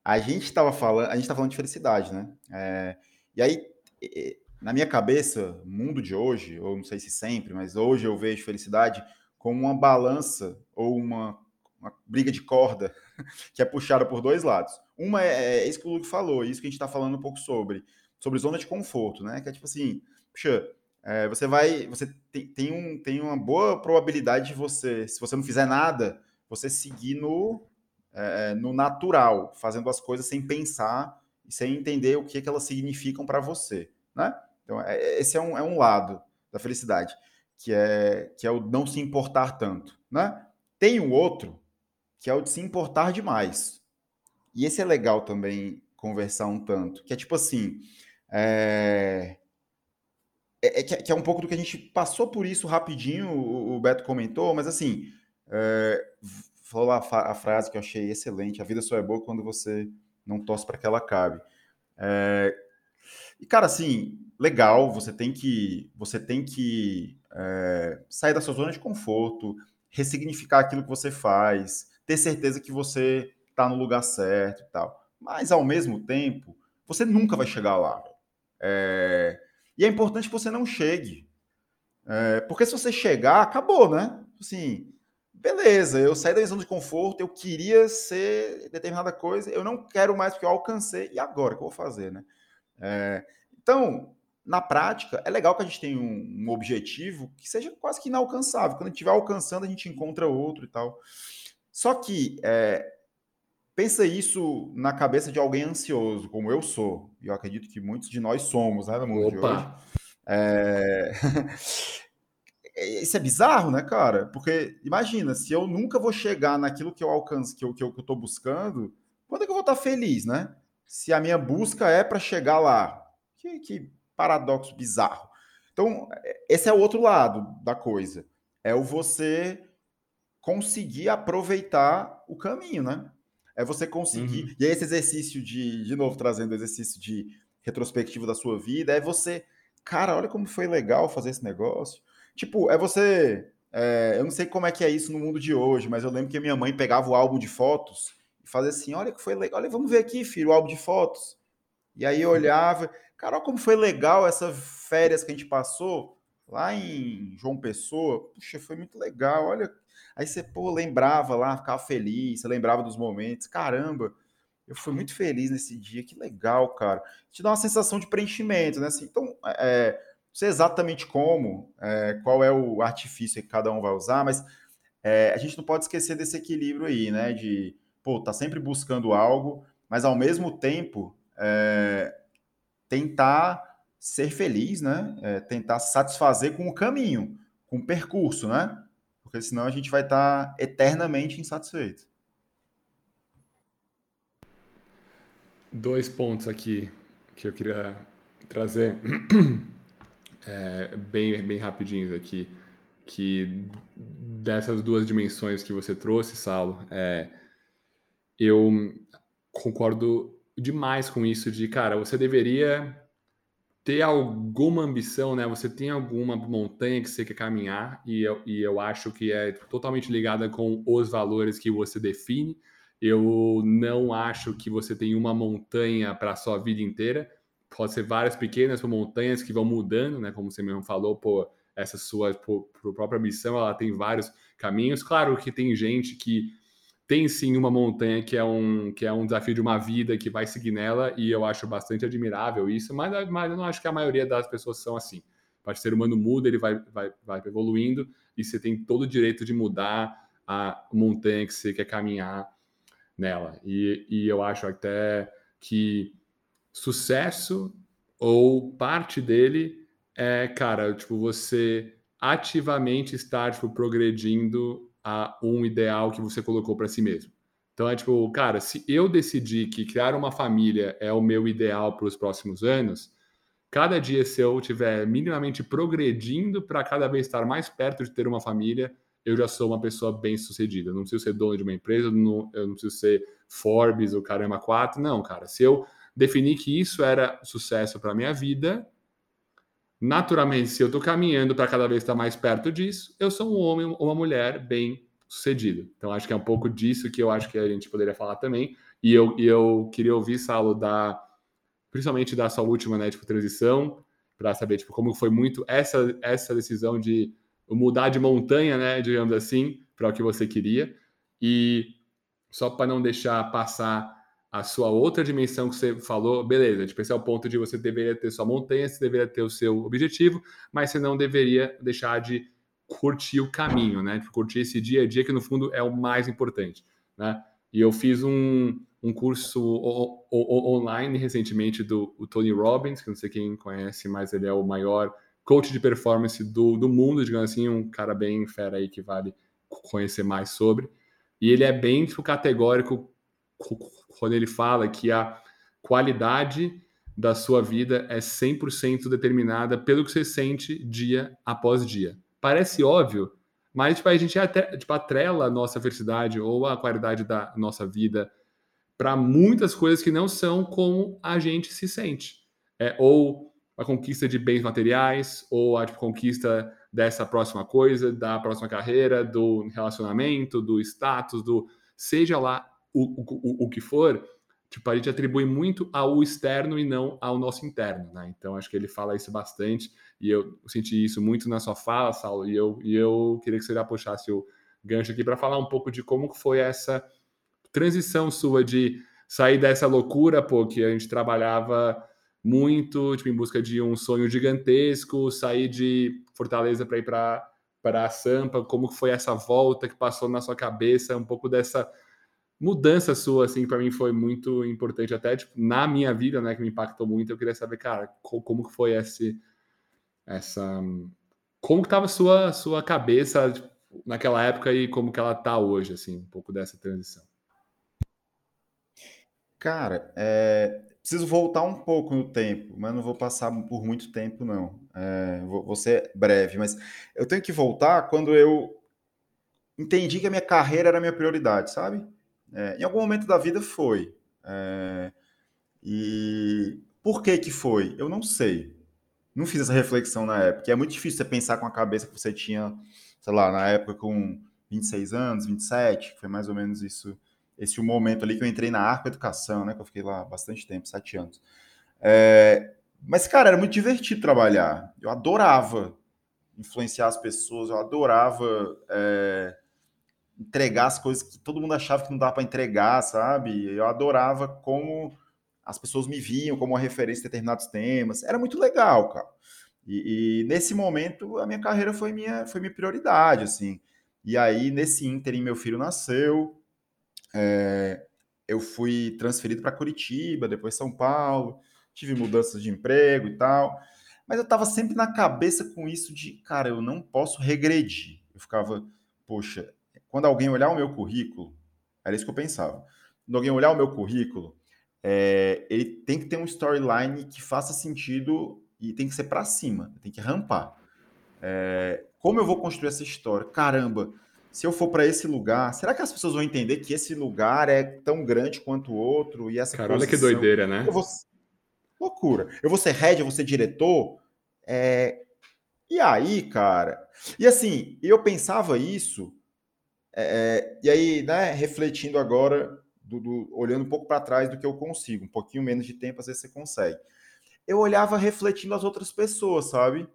Speaker 4: A gente estava falando, a gente tá falando de felicidade, né? É, e aí, na minha cabeça, mundo de hoje, ou não sei se sempre, mas hoje eu vejo felicidade como uma balança ou uma, uma briga de corda que é puxada por dois lados. Uma é, é isso que o Luke falou, isso que a gente está falando um pouco sobre, sobre zona de conforto, né? Que é tipo assim, puxa, é, você vai, você tem, tem, um, tem uma boa probabilidade de você, se você não fizer nada, você seguir no, é, no natural, fazendo as coisas sem pensar e sem entender o que, que elas significam para você, né? Então, é, é, esse é um, é um lado da felicidade, que é, que é o não se importar tanto. Né? Tem um outro, que é o de se importar demais. E esse é legal também conversar um tanto, que é tipo assim. É... É, é, que é um pouco do que a gente passou por isso rapidinho, o, o Beto comentou, mas assim, é, falou a, a, frase que eu achei excelente: a vida só é boa quando você não torce para que ela acabe. É, e, cara, assim, legal, você tem que, você tem que é, sair da sua zona de conforto, ressignificar aquilo que você faz, ter certeza que você está no lugar certo e tal. Mas, ao mesmo tempo, você nunca vai chegar lá. É, e é importante que você não chegue. É, porque se você chegar, acabou, né? Assim, beleza, eu saí da zona de conforto, eu queria ser determinada coisa, eu não quero mais porque eu alcancei, e agora, o que eu vou fazer, né? É, então, na prática, é legal que a gente tenha um, um, objetivo que seja quase que inalcançável. Quando a gente estiver alcançando, a gente encontra outro e tal. Só que é, pensa isso na cabeça de alguém ansioso, como eu sou. E eu acredito que muitos de nós somos, né, no mundo Opa. de hoje. É... Isso é bizarro, né, cara? Porque imagina, se eu nunca vou chegar naquilo que eu alcanço, que eu, que eu, que eu tô buscando, quando é que eu vou estar feliz, né? Se a minha busca é para chegar lá. Que, que, paradoxo bizarro. Então, esse é o outro lado da coisa. É o você conseguir aproveitar o caminho, né? É você conseguir. Uhum. E esse exercício de, de novo, trazendo o exercício de retrospectiva da sua vida, é você, cara, olha como foi legal fazer esse negócio. Tipo, é você. É, eu não sei como é que é isso no mundo de hoje, mas eu lembro que a minha mãe pegava o álbum de fotos e fazer assim: olha que foi legal, olha, vamos ver aqui, filho, o álbum de fotos. E aí eu olhava, cara, olha como foi legal essa férias que a gente passou lá em João Pessoa. Puxa, foi muito legal, olha. Aí você, pô, lembrava lá, ficava feliz, você lembrava dos momentos. Caramba, eu fui muito feliz nesse dia, que legal, cara. Te dá uma sensação de preenchimento, né? Assim, então, é, não sei exatamente como, é, qual é o artifício que cada um vai usar, mas é, a gente não pode esquecer desse equilíbrio aí, né? De pô, tá sempre buscando algo, mas ao mesmo tempo é, tentar ser feliz, né? É, tentar satisfazer com o caminho, com o percurso, né? Porque senão a gente vai estar tá eternamente insatisfeito.
Speaker 3: Dois pontos aqui que eu queria trazer é, bem, bem rapidinhos aqui, que dessas duas dimensões que você trouxe, Saulo, é, eu concordo demais com isso de, cara, você deveria ter alguma ambição, né? Você tem alguma montanha que você quer caminhar e eu, e eu acho que é totalmente ligada com os valores que você define. Eu não acho que você tem uma montanha para a sua vida inteira. Pode ser várias pequenas montanhas que vão mudando, né? Como você mesmo falou, pô, essa sua pô, própria missão, ela tem vários caminhos. Claro que tem gente que tem sim uma montanha que é um, que é um desafio de uma vida que vai seguir nela, e eu acho bastante admirável isso, mas, mas eu não acho que a maioria das pessoas são assim. O ser humano muda, ele vai, vai, vai evoluindo, e você tem todo o direito de mudar a montanha que você quer caminhar nela. E, e eu acho até que sucesso ou parte dele é, cara, tipo, você ativamente estar tipo, progredindo a um ideal que você colocou para si mesmo. Então é tipo, cara, se eu decidir que criar uma família é o meu ideal para os próximos anos, cada dia se eu estiver minimamente progredindo para cada vez estar mais perto de ter uma família, eu já sou uma pessoa bem sucedida. Eu não preciso ser dono de uma empresa, não, eu não preciso ser Forbes ou Caramba 4. Não, cara. Se eu definir que isso era sucesso para minha vida, naturalmente, se eu estou caminhando para cada vez estar mais perto disso, eu sou um homem ou uma mulher bem sucedido. Então, acho que é um pouco disso que eu acho que a gente poderia falar também. E eu, e eu queria ouvir, Salo, da, principalmente da sua última né, tipo, transição, para saber tipo, como foi muito essa, essa decisão de mudar de montanha, né, digamos assim, para o que você queria. E só para não deixar passar a sua outra dimensão que você falou, beleza, tipo, esse é o ponto de você deveria ter sua montanha, você deveria ter o seu objetivo, mas você não deveria deixar de curtir o caminho, né? Curtir esse dia a dia que no fundo é o mais importante, né? E eu fiz um, um curso o, o, online recentemente do Tony Robbins, que não sei quem conhece, mas ele é o maior coach de performance do, do mundo, digamos assim, um cara bem fera aí que vale conhecer mais sobre. E ele é bem tipo, categórico quando ele fala que a qualidade da sua vida é 100% determinada pelo que você sente dia após dia. Parece óbvio, mas tipo, a gente até, tipo, atrela a nossa felicidade ou a qualidade da nossa vida para muitas coisas que não são como a gente se sente. É, ou a conquista de bens materiais, ou a tipo, conquista dessa próxima coisa, da próxima carreira, do relacionamento, do status, do seja lá o, o, o que for, tipo, a gente atribui muito ao externo e não ao nosso interno, né? Então, acho que ele fala isso bastante, e eu senti isso muito na sua fala, Saulo, e eu, e eu queria que você já puxasse o gancho aqui para falar um pouco de como foi essa transição sua de sair dessa loucura, pô, que a gente trabalhava muito, tipo, em busca de um sonho gigantesco, sair de Fortaleza para ir para para Sampa, como foi essa volta que passou na sua cabeça, um pouco dessa mudança sua, assim, para mim foi muito importante, até tipo, na minha vida, né, que me impactou muito. Eu queria saber, cara, como que foi esse, essa, como que tava sua sua cabeça tipo, naquela época e como que ela tá hoje, assim, um pouco dessa transição.
Speaker 4: Cara, é, preciso voltar um pouco no tempo, mas não vou passar por muito tempo, não. É, vou, vou ser breve, mas eu tenho que voltar quando eu entendi que a minha carreira era a minha prioridade, sabe? É, em algum momento da vida foi. É, e por que que foi? Eu não sei. Não fiz essa reflexão na época. É muito difícil você pensar com a cabeça que você tinha, sei lá, na época com 26 anos, 27, que foi mais ou menos isso, esse o momento ali que eu entrei na Arco Educação, né? Que eu fiquei lá bastante tempo, sete anos. É, mas, cara, era muito divertido trabalhar. Eu adorava influenciar as pessoas, eu adorava é, entregar as coisas que todo mundo achava que não dava para entregar, sabe? Eu adorava como as pessoas me viam como uma referência em determinados temas. Era muito legal, cara. E, e, nesse momento a minha carreira foi minha foi minha prioridade, assim. E aí nesse ínterim meu filho nasceu, é, eu fui transferido para Curitiba, depois São Paulo, tive mudanças de emprego e tal. Mas eu estava sempre na cabeça com isso de, cara, eu não posso regredir. Eu ficava, poxa, quando alguém olhar o meu currículo, era isso que eu pensava. Quando alguém olhar o meu currículo, é, ele tem que ter um storyline que faça sentido e tem que ser para cima, tem que rampar. É, como eu vou construir essa história? Caramba, se eu for para esse lugar, será que as pessoas vão entender que esse lugar é tão grande quanto o outro e essa
Speaker 3: Cara, olha que doideira, né?
Speaker 4: Eu vou... Loucura. Eu vou ser head, eu vou ser diretor. É... E aí, cara? E assim, eu pensava isso é, é, e aí, né, refletindo agora, do, do, olhando um pouco para trás do que eu consigo, um pouquinho menos de tempo, às vezes você consegue. Eu olhava refletindo as outras pessoas, sabe?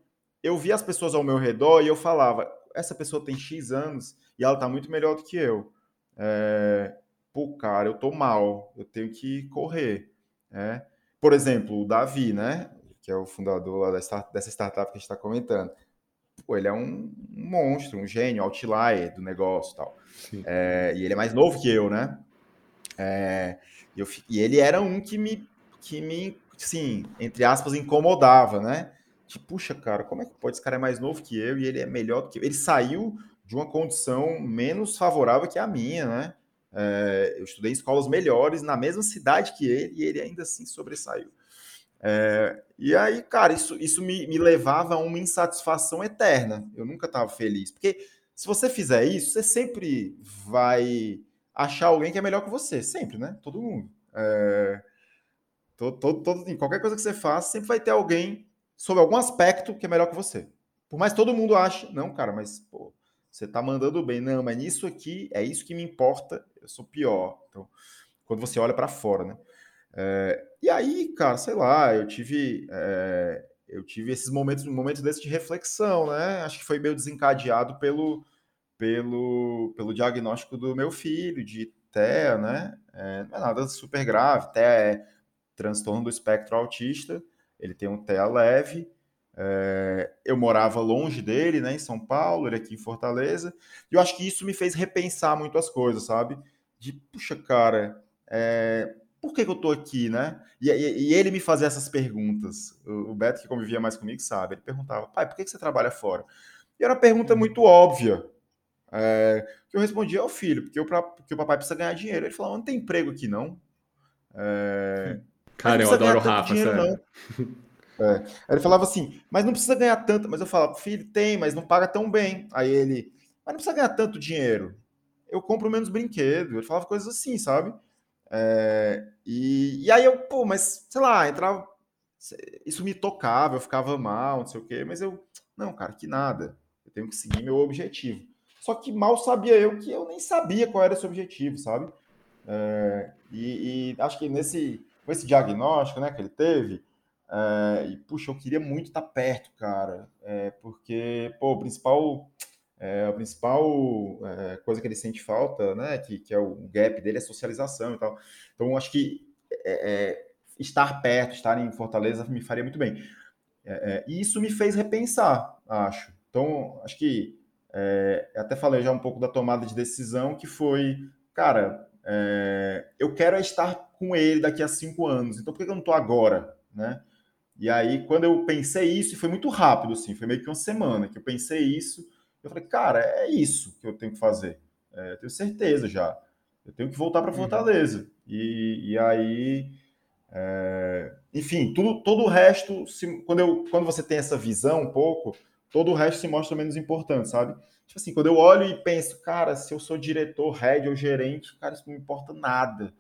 Speaker 4: Eu via as pessoas ao meu redor e eu falava: essa pessoa tem X anos e ela tá muito melhor do que eu. É, pô, cara, eu tô mal, eu tenho que correr. Né? Por exemplo, o Davi, né? Que é o fundador lá dessa startup que a gente está comentando. Pô, ele é um, monstro, um gênio, outlier do negócio e tal. É, e ele é mais novo que eu, né? É, eu, e ele era um que me, que me, sim, entre aspas, incomodava, né? Tipo, puxa, cara, como é que pode? Esse cara é mais novo que eu e ele é melhor do que eu. Ele saiu de uma condição menos favorável que a minha, né? É, eu estudei em escolas melhores na mesma cidade que ele e ele ainda assim sobressaiu. É, e aí, cara, isso, isso me, me levava a uma insatisfação eterna. Eu nunca estava feliz. Porque se você fizer isso, você sempre vai achar alguém que é melhor que você. Sempre, né? Todo mundo. É, todo, todo, todo, em qualquer coisa que você faça, sempre vai ter alguém sobre algum aspecto que é melhor que você. Por mais todo mundo ache, não, cara, mas pô, você tá mandando bem. Não, mas nisso aqui é isso que me importa. Eu sou pior. Então, quando você olha para fora, né? É, e aí, cara, sei lá, eu tive é, eu tive esses momentos, momentos desses de reflexão, né? Acho que foi meio desencadeado pelo, pelo, pelo diagnóstico do meu filho de TEA, né? É, não é nada super grave, TEA é transtorno do espectro autista, ele tem um TEA leve. É, eu morava longe dele, né, em São Paulo, ele aqui em Fortaleza, e eu acho que isso me fez repensar muito as coisas, sabe? De, puxa, cara, é, por que, que eu tô aqui, né? E, e, e, ele me fazia essas perguntas. O, o, Beto, que convivia mais comigo, sabe? Ele perguntava, pai, por que, que você trabalha fora? E era uma pergunta uhum. muito óbvia. É, que eu respondia ao filho, porque, eu, porque o papai precisa ganhar dinheiro. Ele falou, não tem emprego aqui, não. É,
Speaker 3: Cara, eu adoro o Rafa, dinheiro.
Speaker 4: É. Aí ele falava assim, mas não precisa ganhar tanto. Mas eu falava, filho, tem, mas não paga tão bem. Aí ele, mas não precisa ganhar tanto dinheiro. Eu compro menos brinquedo. Ele falava coisas assim, sabe? É, e, e aí eu, pô, mas sei lá, entrava. Isso me tocava, eu ficava mal, não sei o quê, mas eu, não, cara, que nada. Eu tenho que seguir meu objetivo. Só que mal sabia eu que eu nem sabia qual era esse objetivo, sabe? É, e, e, acho que nesse com esse diagnóstico né, que ele teve, é, e puxa, eu queria muito estar perto, cara, é, porque pô, o principal é, a principal é, coisa que ele sente falta, né, que, que é o gap dele, é socialização e tal. Então, acho que é, é estar perto, estar em Fortaleza me faria muito bem. É, é, e isso me fez repensar, acho. Então, acho que até falei já um pouco da tomada de decisão, que foi, cara, eu quero estar com ele daqui a cinco anos, então por que eu não estou agora, né? E aí, quando eu pensei isso, e foi muito rápido, assim, foi meio que uma semana que eu pensei isso, eu falei, cara, é isso que eu tenho que fazer. É, eu tenho certeza já. Eu tenho que voltar para uhum. Fortaleza. Uhum. E, e aí, é, enfim, tudo, todo o resto, se, quando, eu, quando você tem essa visão um pouco, todo o resto se mostra menos importante, sabe? Tipo assim, quando eu olho e penso, cara, se eu sou diretor, head ou gerente, cara, isso não me importa nada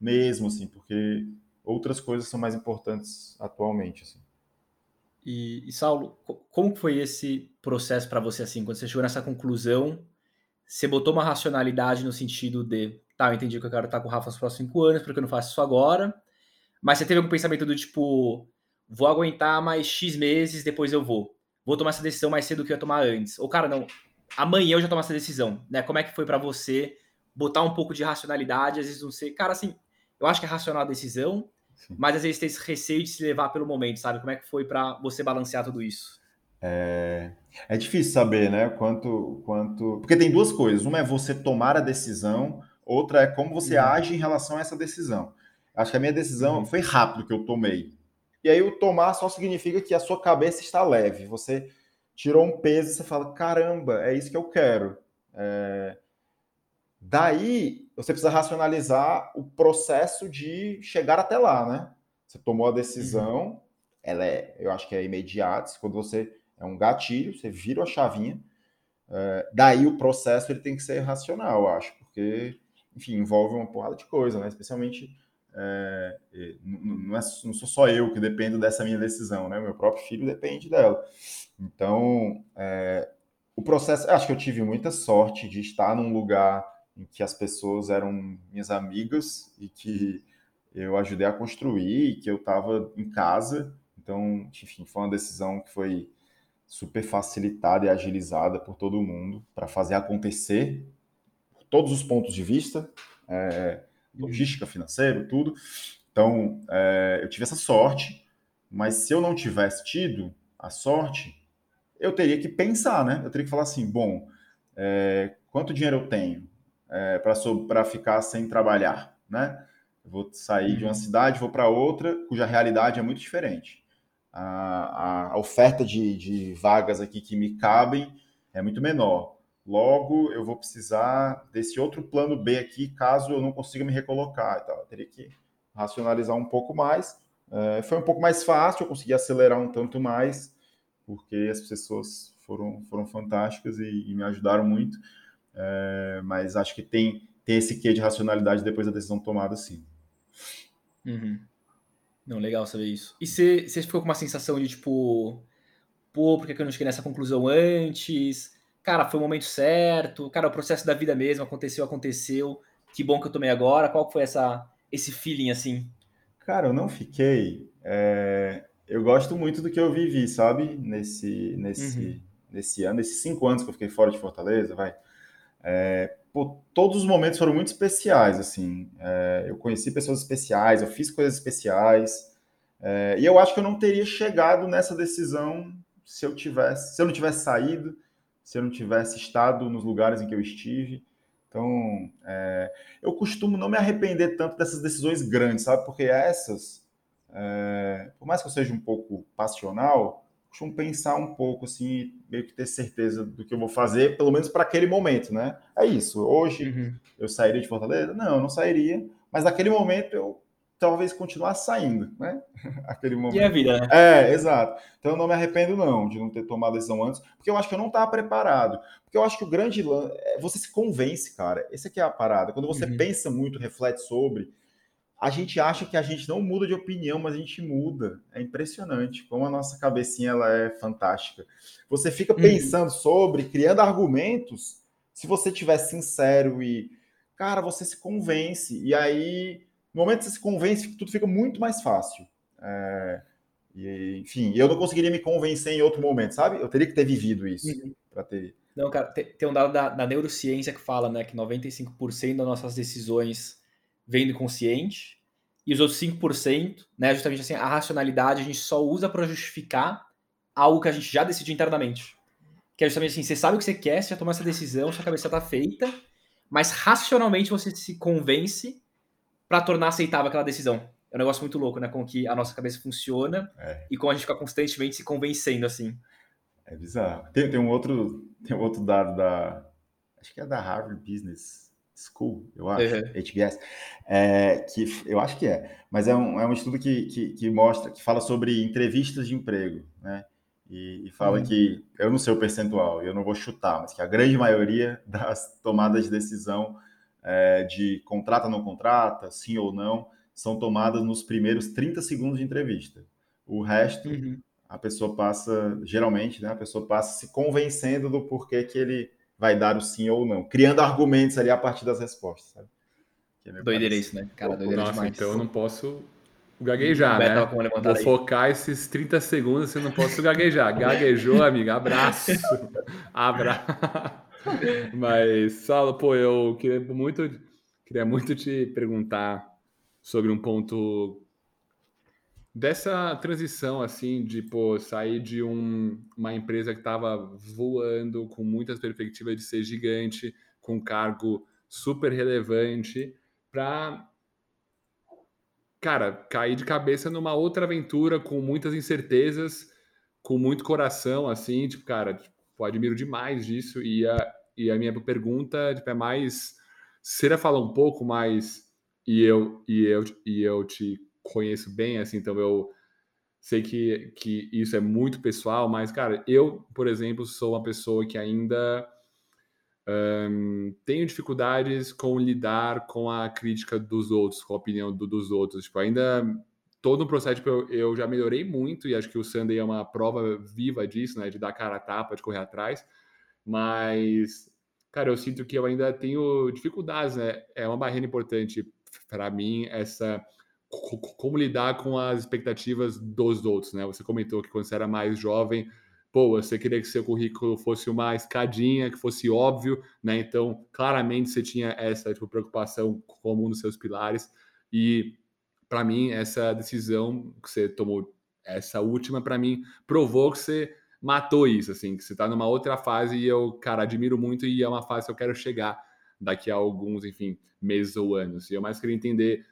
Speaker 4: mesmo, assim, porque outras coisas são mais importantes atualmente, assim.
Speaker 5: E, e Saulo, como foi esse processo para você assim, quando você chegou nessa conclusão? Você botou uma racionalidade no sentido de, tá, eu entendi que eu quero estar com o Rafa nos próximos cinco anos, porque eu não faço isso agora. Mas você teve algum pensamento do tipo, vou aguentar mais X meses, depois eu vou. Vou tomar essa decisão mais cedo do que eu ia tomar antes. Ou, cara, não, amanhã eu já tomo essa decisão, né? Como é que foi para você botar um pouco de racionalidade, às vezes não sei. Cara, assim, eu acho que é racional a decisão, mas às vezes tem esse receio de se levar pelo momento, sabe? Como é que foi para você balancear tudo isso?
Speaker 4: É, é difícil saber, né? Quanto, quanto. Porque tem duas coisas. Uma é você tomar a decisão, outra é como você uhum. age em relação a essa decisão. Acho que a minha decisão uhum. foi rápido que eu tomei. E aí o tomar só significa que a sua cabeça está leve. Você tirou um peso e você fala: caramba, é isso que eu quero. É... Daí você precisa racionalizar o processo de chegar até lá, né? Você tomou a decisão, uhum. ela é, eu acho que é imediata. Quando você é um gatilho, você vira a chavinha. É, daí o processo ele tem que ser racional, eu acho, porque, enfim, envolve uma porrada de coisa, né? Especialmente é, não, é, não sou só eu que dependo dessa minha decisão, né? Meu próprio filho depende dela. Então, é, o processo, acho que eu tive muita sorte de estar num lugar em que as pessoas eram minhas amigas e que eu ajudei a construir, que eu estava em casa. Então, enfim, foi uma decisão que foi super facilitada e agilizada por todo mundo para fazer acontecer todos os pontos de vista, é, logística, financeiro, tudo. Então, é, eu tive essa sorte, mas se eu não tivesse tido a sorte, eu teria que pensar, né? Eu teria que falar assim, bom, é, quanto dinheiro eu tenho é, para ficar sem trabalhar, né? Eu vou sair de uma uhum. cidade, vou para outra, cuja realidade é muito diferente. A, a, oferta de, de vagas aqui que me cabem é muito menor. Logo, eu vou precisar desse outro plano B aqui, caso eu não consiga me recolocar. Então, eu teria que racionalizar um pouco mais. É, foi um pouco mais fácil, eu consegui acelerar um tanto mais, porque as pessoas foram, foram fantásticas e, e me ajudaram muito. É, mas acho que tem, tem esse quê de racionalidade depois da decisão tomada, sim.
Speaker 5: Uhum. Não, legal saber isso. E você ficou com uma sensação de tipo, pô, por que eu não cheguei nessa conclusão antes? Cara, foi o momento certo. Cara, o processo da vida mesmo aconteceu, aconteceu. Que bom que eu tomei agora. Qual foi essa, esse feeling assim?
Speaker 4: Cara, eu não fiquei. É... Eu gosto muito do que eu vivi, sabe? Nesse, nesse, uhum. nesse ano, nesses cinco anos que eu fiquei fora de Fortaleza, vai. É, pô, todos os momentos foram muito especiais, assim. É, eu conheci pessoas especiais, eu fiz coisas especiais. É, e eu acho que eu não teria chegado nessa decisão se eu tivesse, se eu não tivesse saído, se eu não tivesse estado nos lugares em que eu estive. Então, é, eu costumo não me arrepender tanto dessas decisões grandes, sabe? Porque essas, é, por mais que eu seja um pouco passional, costumo pensar um pouco assim, meio que ter certeza do que eu vou fazer, pelo menos para aquele momento, né? É isso. Hoje uhum. eu sairia de Fortaleza? Não, eu não sairia, mas naquele momento eu talvez continuar saindo, né? Aquele momento.
Speaker 5: E a vida, né?
Speaker 4: É, exato. Então eu não me arrependo não de não ter tomado a decisão antes, porque eu acho que eu não estava preparado. Porque eu acho que o grande lance é você se convence, cara. Essa aqui é a parada. Quando você uhum. pensa muito, reflete sobre, a gente acha que a gente não muda de opinião, mas a gente muda. É impressionante como a nossa cabecinha ela é fantástica. Você fica uhum. pensando uhum. sobre, criando argumentos. Se você tiver sincero e, cara, você se convence. E aí, no momento que você se convence, tudo fica muito mais fácil. É, e, enfim, eu não conseguiria me convencer em outro momento, sabe? Eu teria que ter vivido isso uhum. para ter.
Speaker 5: Não, cara, tem, um dado da, da neurociência que fala, né, que 95% das nossas decisões vem do consciente, e os outros 5%, né, justamente assim, a racionalidade a gente só usa para justificar algo que a gente já decidiu internamente. Que é justamente assim, você sabe o que você quer, você já tomou essa decisão, sua cabeça está feita, mas racionalmente você se convence para tornar aceitável aquela decisão. É um negócio muito louco, né? Com que a nossa cabeça funciona é. e como a gente fica constantemente se convencendo assim.
Speaker 4: É bizarro. Tem, tem um outro tem um outro dado da acho que é da Harvard Business School, eu acho, uhum. HBS, é, que eu acho que é, mas é um, é um estudo que, que, que, mostra, que fala sobre entrevistas de emprego, né? E, e fala uhum. que, eu não sei o percentual, eu não vou chutar, mas que a grande maioria das tomadas de decisão é, de contrata, não contrata, sim ou não, são tomadas nos primeiros 30 segundos de entrevista. O resto, uhum. a pessoa passa, geralmente, né, a pessoa passa se convencendo do porquê que ele vai dar o sim ou não, criando argumentos ali a partir das respostas, sabe?
Speaker 5: É doideira isso, né? Cara, doideira
Speaker 3: Nossa, demais. então eu não posso gaguejar, né? Vou aí. focar esses 30 segundos, você não posso gaguejar. Gaguejou, amiga, abraço. abraço. Mas, Saulo, pô, eu queria muito, queria muito te perguntar sobre um ponto dessa transição assim de pô, sair de um, uma empresa que estava voando com muitas perspectivas de ser gigante, com cargo super relevante, para cara cair de cabeça numa outra aventura com muitas incertezas, com muito coração, assim, tipo cara, tipo, admiro demais disso e a, e a minha pergunta tipo, é mais será falar um pouco mais e eu e eu e eu te conheço bem, assim, então eu sei que, que isso é muito pessoal, mas, cara, eu, por exemplo, sou uma pessoa que ainda um, tenho dificuldades com lidar com a crítica dos outros, com a opinião do, dos outros. Tipo, ainda todo um processo, tipo, eu, eu, já melhorei muito e acho que o Sunday é uma prova viva disso, né, de dar cara a tapa, de correr atrás, mas, cara, eu sinto que eu ainda tenho dificuldades, né, é uma barreira importante para mim essa como lidar com as expectativas dos outros, né? Você comentou que quando você era mais jovem, pô, você queria que seu currículo fosse uma escadinha, que fosse óbvio, né? Então, claramente você tinha essa tipo, preocupação como um dos seus pilares. E para mim, essa decisão que você tomou, essa última, para mim, provou que você matou isso, assim, que você está numa outra fase e eu, cara, admiro muito e é uma fase que eu quero chegar daqui a alguns, enfim, meses ou anos. E eu mais queria entender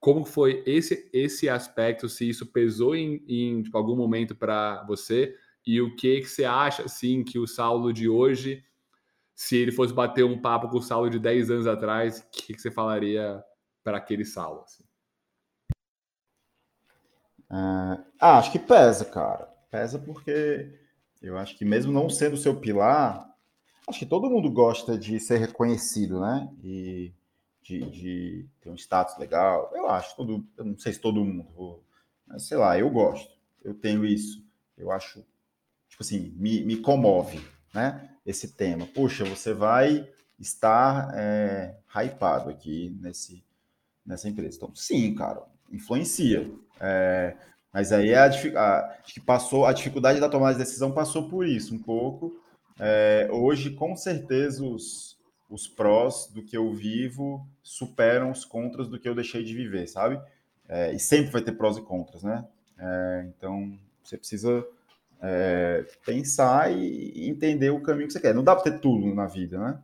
Speaker 3: como foi esse esse aspecto, se isso pesou em, em tipo, algum momento para você e o que, que você acha, assim, que o Saulo de hoje, se ele fosse bater um papo com o Saulo de 10 anos atrás, o que, que você falaria para aquele Saulo? Assim?
Speaker 4: Ah, acho que pesa, cara. Pesa porque eu acho que mesmo não sendo seu pilar, acho que todo mundo gosta de ser reconhecido, né? E de, de ter um status legal. Eu acho, todo, eu não sei se todo mundo, mas sei lá, eu gosto. Eu tenho isso. Eu acho, tipo assim, me, me comove, né? Esse tema. Puxa, você vai estar é, hypado aqui nesse, nessa empresa. Então, sim, cara, influencia. É, mas aí a, a, acho que passou a dificuldade da tomada de decisão passou por isso um pouco. É, hoje, com certeza, os, os prós do que eu vivo superam os contras do que eu deixei de viver, sabe? É, e sempre vai ter prós e contras, né? É, então, você precisa é, pensar e entender o caminho que você quer. Não dá para ter tudo na vida, né?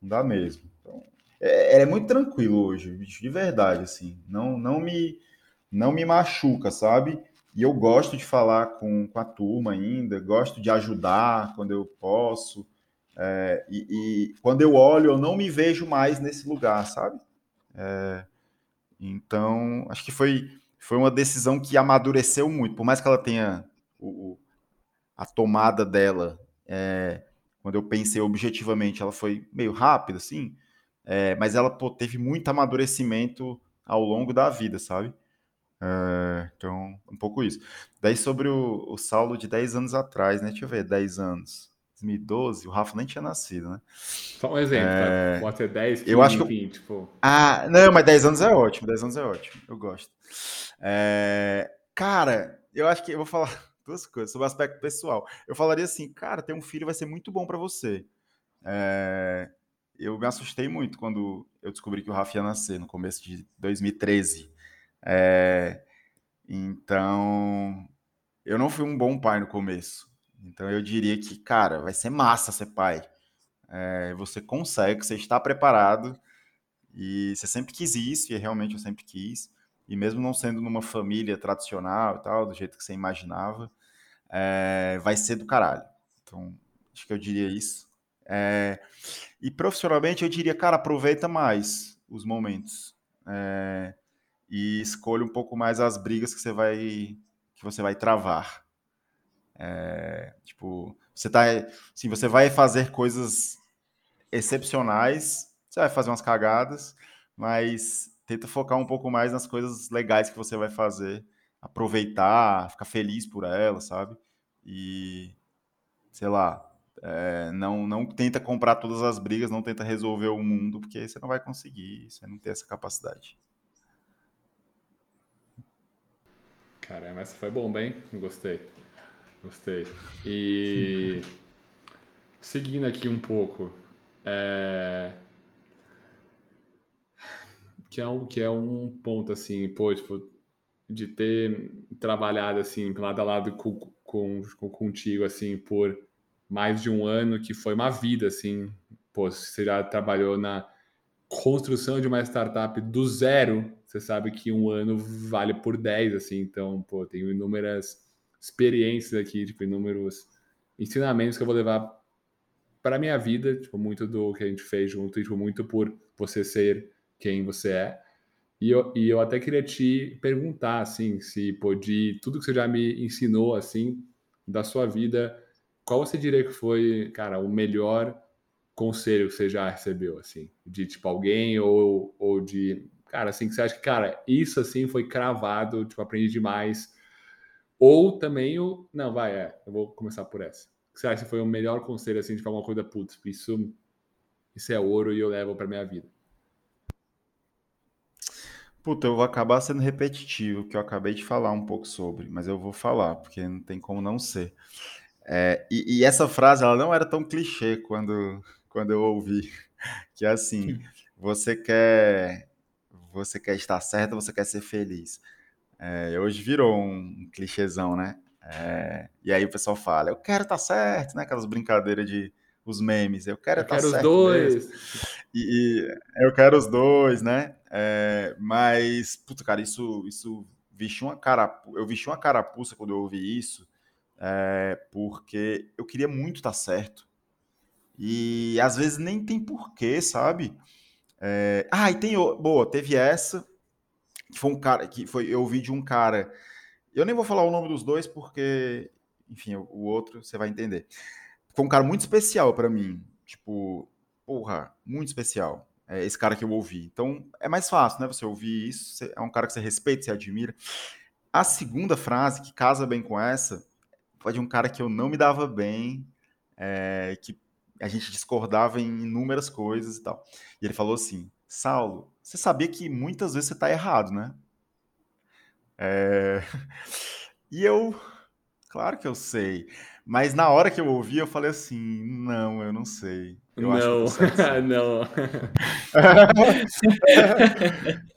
Speaker 4: Não dá mesmo. Então, é, é muito tranquilo hoje, de verdade, assim. Não, não me não me machuca, sabe? E eu gosto de falar com, com a turma ainda, gosto de ajudar quando eu posso. É, e, e, quando eu olho, eu não me vejo mais nesse lugar, sabe? É, então, acho que foi, foi uma decisão que amadureceu muito, por mais que ela tenha o, a tomada dela, é, quando eu pensei objetivamente, ela foi meio rápida, assim, é, mas ela pô, teve muito amadurecimento ao longo da vida, sabe? É, então, um pouco isso. Daí sobre o, o Saulo de 10 anos atrás, né? Deixa eu ver, 10 anos. 2012, o Rafa nem tinha nascido, né?
Speaker 3: Só um exemplo, é... tá? Pode ser 10, 15,
Speaker 4: eu acho que...
Speaker 3: enfim, tipo...
Speaker 4: Ah, não, mas 10 anos é ótimo, 10 anos é ótimo, eu gosto. É... Cara, eu acho que eu vou falar duas coisas sobre o aspecto pessoal. Eu falaria assim, cara, ter um filho vai ser muito bom para você. É... Eu me assustei muito quando eu descobri que o Rafa ia nascer no começo de 2013. É, então, eu não fui um bom pai no começo. Então, eu diria que, cara, vai ser massa ser pai. É, você consegue, você está preparado e você sempre quis isso, e realmente eu sempre quis. E mesmo não sendo numa família tradicional e tal, do jeito que você imaginava, é, vai ser do caralho. Então, acho que eu diria isso. É, e profissionalmente, eu diria, cara, aproveita mais os momentos. É, e escolha um pouco mais as brigas que você vai que você vai travar. É, tipo, você tá, assim, você vai fazer coisas excepcionais, você vai fazer umas cagadas, mas tenta focar um pouco mais nas coisas legais que você vai fazer, aproveitar, ficar feliz por elas, sabe? E sei lá, é, não, não tenta comprar todas as brigas, não tenta resolver o mundo, porque você não vai conseguir, você não tem essa capacidade.
Speaker 3: Caramba, essa foi bomba, hein? Gostei. Gostei. E seguindo aqui um pouco, é... que é um que é um ponto assim, pô, tipo, de ter trabalhado assim lado a lado com, com, com contigo assim por mais de um ano, que foi uma vida assim, pô, você já trabalhou na construção de uma startup do zero você sabe que um ano vale por 10, assim, então, pô, tenho inúmeras experiências aqui, tipo, inúmeros ensinamentos que eu vou levar para minha vida, tipo, muito do que a gente fez junto, e, tipo, muito por você ser quem você é. E eu, e eu até queria te perguntar, assim, se pô, de tudo que você já me ensinou, assim, da sua vida, qual você diria que foi, cara, o melhor conselho que você já recebeu, assim, de, tipo, alguém ou, ou de cara, assim, que você acha que, cara, isso assim foi cravado, tipo, aprendi demais. Ou também o. Não, vai, é, eu vou começar por essa. Que você acha que foi o melhor conselho, assim, de falar uma coisa, putz, isso, isso é ouro e eu levo pra minha vida?
Speaker 4: Puta, eu vou acabar sendo repetitivo, que eu acabei de falar um pouco sobre, mas eu vou falar, porque não tem como não ser. É, e, e, essa frase ela não era tão clichê quando, quando eu ouvi. Que é assim, você quer você quer estar certo, você quer ser feliz. É, hoje virou um, clichêzão, né? É, e aí o pessoal fala, eu quero estar certo, né? Aquelas brincadeiras de os memes, eu quero eu estar quero certo. Os dois. E, e, eu quero os dois, né? É, mas, puta, cara, isso, isso vestiu uma carapuça. Eu vesti uma carapuça quando eu ouvi isso, é, porque eu queria muito estar certo. E às vezes nem tem porquê, sabe? É... Ah, e tem. Boa, teve essa, que foi um cara. que foi Eu ouvi de um cara. Eu nem vou falar o nome dos dois, porque, enfim, o outro você vai entender. Foi um cara muito especial para mim. Tipo, porra, muito especial. É esse cara que eu ouvi. Então, é mais fácil, né? Você ouvir isso. Você, é um cara que você respeita, você admira. A segunda frase, que casa bem com essa, foi de um cara que eu não me dava bem, é, que a gente discordava em inúmeras coisas e tal. E ele falou assim: Saulo, você sabia que muitas vezes você está errado, né? É... E eu, claro que eu sei. Mas na hora que eu ouvi, eu falei assim: não, eu não sei. Eu
Speaker 3: não, não.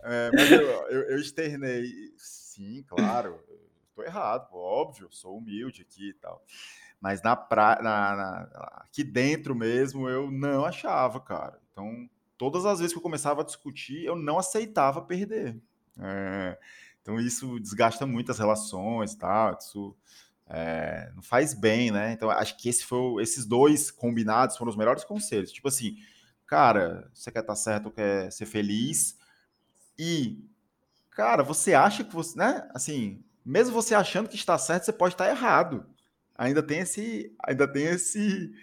Speaker 4: é, mas eu, eu, eu, externei, sim, claro, estou errado, óbvio, sou humilde aqui e tal. Mas na, pra, na, na, aqui dentro mesmo eu não achava, cara. Então, todas as vezes que eu começava a discutir, eu não aceitava perder. É, então, isso desgasta muito as relações tal. Isso é, não faz bem, né? Então, acho que esse foi, esses dois combinados foram os melhores conselhos. Tipo assim, cara, você quer estar tá certo, quer ser feliz. E, cara, você acha que você, né? Assim, mesmo você achando que está certo, você pode estar errado ainda tem esse, ainda tem esse,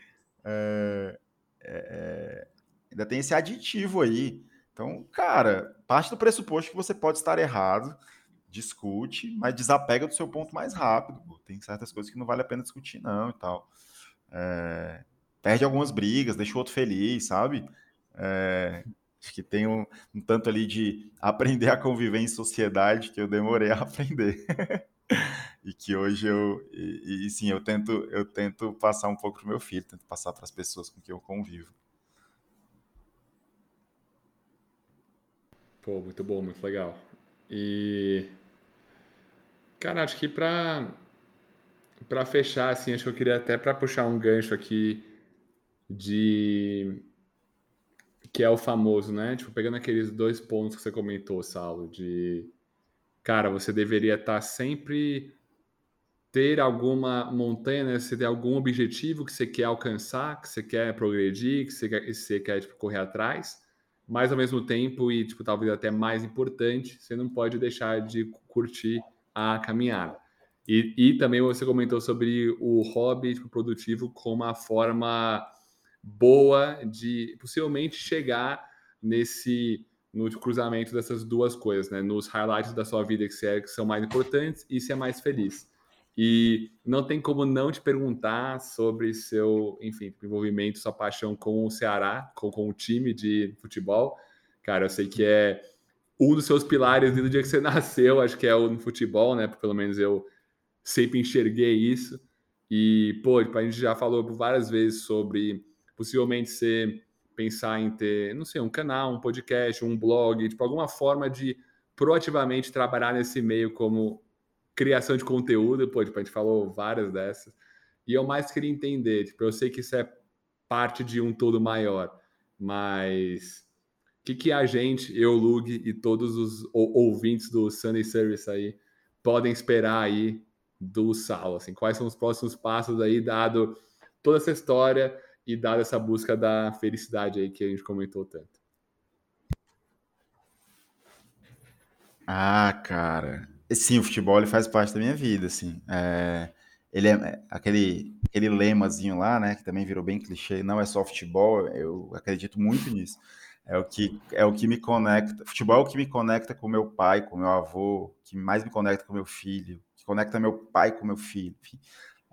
Speaker 4: é, é, ainda tem esse aditivo aí. Então, cara, parte do pressuposto que você pode estar errado, discute, mas desapega do seu ponto mais rápido. Pô. Tem certas coisas que não vale a pena discutir, não, e tal. É, perde algumas brigas, deixa o outro feliz, sabe? É, acho que tem um, um, tanto ali de aprender a conviver em sociedade que eu demorei a aprender. e que hoje eu e, e, sim eu tento eu tento passar um pouco pro meu filho tento passar para as pessoas com quem eu convivo
Speaker 3: pô muito bom muito legal. E cara acho que para para fechar assim acho que eu queria até para puxar um gancho aqui de que é o famoso né? Tipo pegando aqueles dois pontos que você comentou Saulo de cara você deveria estar tá sempre ter alguma montanha, né? Você tem algum objetivo que você quer alcançar, que você quer progredir, que você quer, que você quer tipo, correr atrás, mas ao mesmo tempo, e tipo, talvez até mais importante, você não pode deixar de curtir a caminhada. E, e também você comentou sobre o hobby tipo, produtivo como uma forma boa de possivelmente chegar nesse no cruzamento dessas duas coisas, né? Nos highlights da sua vida que, é, que são mais importantes e ser mais feliz. E não tem como não te perguntar sobre seu, enfim, envolvimento, sua paixão com o Ceará, com, com o time de futebol. Cara, eu sei que é um dos seus pilares desde o dia que você nasceu, acho que é o no futebol, né? Pelo menos eu sempre enxerguei isso. E, pô, a gente já falou várias vezes sobre possivelmente você pensar em ter, não sei, um canal, um podcast, um blog, tipo, alguma forma de proativamente trabalhar nesse meio como criação de conteúdo, pô, tipo, a gente falou várias dessas. E eu mais queria entender, tipo, eu sei que isso é parte de um todo maior, mas o que, que a gente, eu, Lug e todos os ouvintes do Sunday Service aí podem esperar aí do Sal? Assim, quais são os próximos passos aí, dado toda essa história e dado essa busca da felicidade aí que a gente comentou tanto?
Speaker 4: Ah, cara, Sim, o futebol ele faz parte da minha vida, assim. É, ele é, é aquele, aquele lemazinho lá, né, que também virou bem clichê, não é só futebol, eu acredito muito nisso. É o que é o que me conecta. Futebol é o que me conecta com meu pai, com meu avô, que mais me conecta com meu filho, que conecta meu pai com meu filho. Enfim,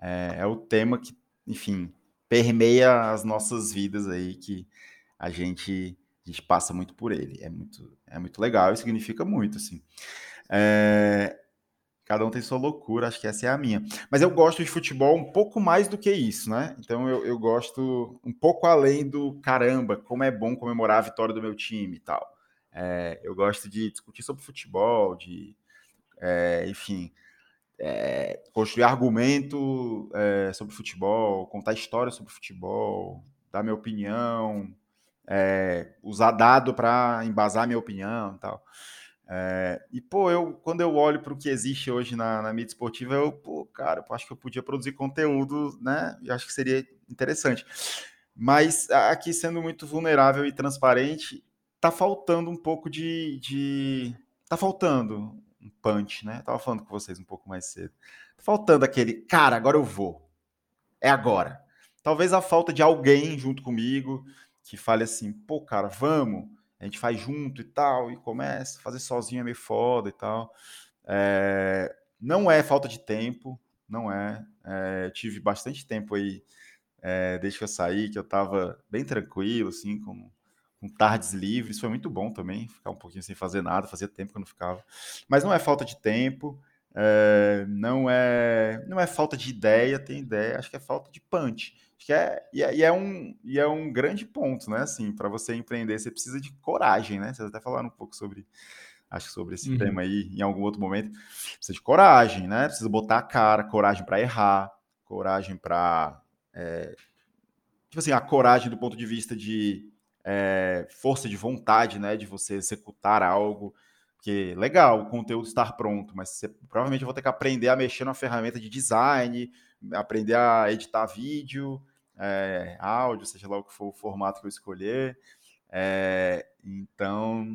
Speaker 4: é, é o tema que, enfim, permeia as nossas vidas aí que a gente a gente passa muito por ele. É muito é muito legal e significa muito assim. É... Cada um tem sua loucura, acho que essa é a minha. Mas eu gosto de futebol um pouco mais do que isso, né? Então eu, eu gosto um pouco além do caramba, como é bom comemorar a vitória do meu time e tal. É, eu gosto de discutir sobre futebol, de, é, enfim, é, construir argumento é, sobre futebol, contar história sobre futebol, dar minha opinião, é, usar dado para embasar minha opinião e tal. É, e, pô, eu, quando eu olho para o que existe hoje na, na, mídia esportiva, eu, pô, cara, eu acho que eu podia produzir conteúdo, né? E acho que seria interessante. Mas aqui, sendo muito vulnerável e transparente, tá faltando um pouco de. de tá faltando um punch, né? Eu tava falando com vocês um pouco mais cedo. Tá faltando aquele, cara, agora eu vou. É agora. Talvez a falta de alguém junto comigo que fale assim, pô, cara, vamos a gente faz junto e tal, e começa, fazer sozinho é meio foda e tal. É, não é falta de tempo, não é. é tive bastante tempo aí, é, desde que eu saí, que eu tava bem tranquilo, assim, com, com tardes livres, foi muito bom também, ficar um pouquinho sem fazer nada, fazia tempo que eu não ficava. Mas não é falta de tempo, não é não é falta de ideia, tem ideia, acho que é falta de punch. Que é e, é, e é um, e é um grande ponto, né? Assim, para você empreender, você precisa de coragem, né? Vocês até falaram um pouco sobre, acho sobre esse uhum. tema aí em algum outro momento. Precisa de coragem, né? Precisa botar a cara, coragem para errar, coragem para. É, tipo assim, a coragem do ponto de vista de é, força de vontade, né? De você executar algo. Porque legal o conteúdo estar pronto, mas você provavelmente vou ter que aprender a mexer numa ferramenta de design, aprender a editar vídeo, é, áudio, seja lá o que for o formato que eu escolher. É, então,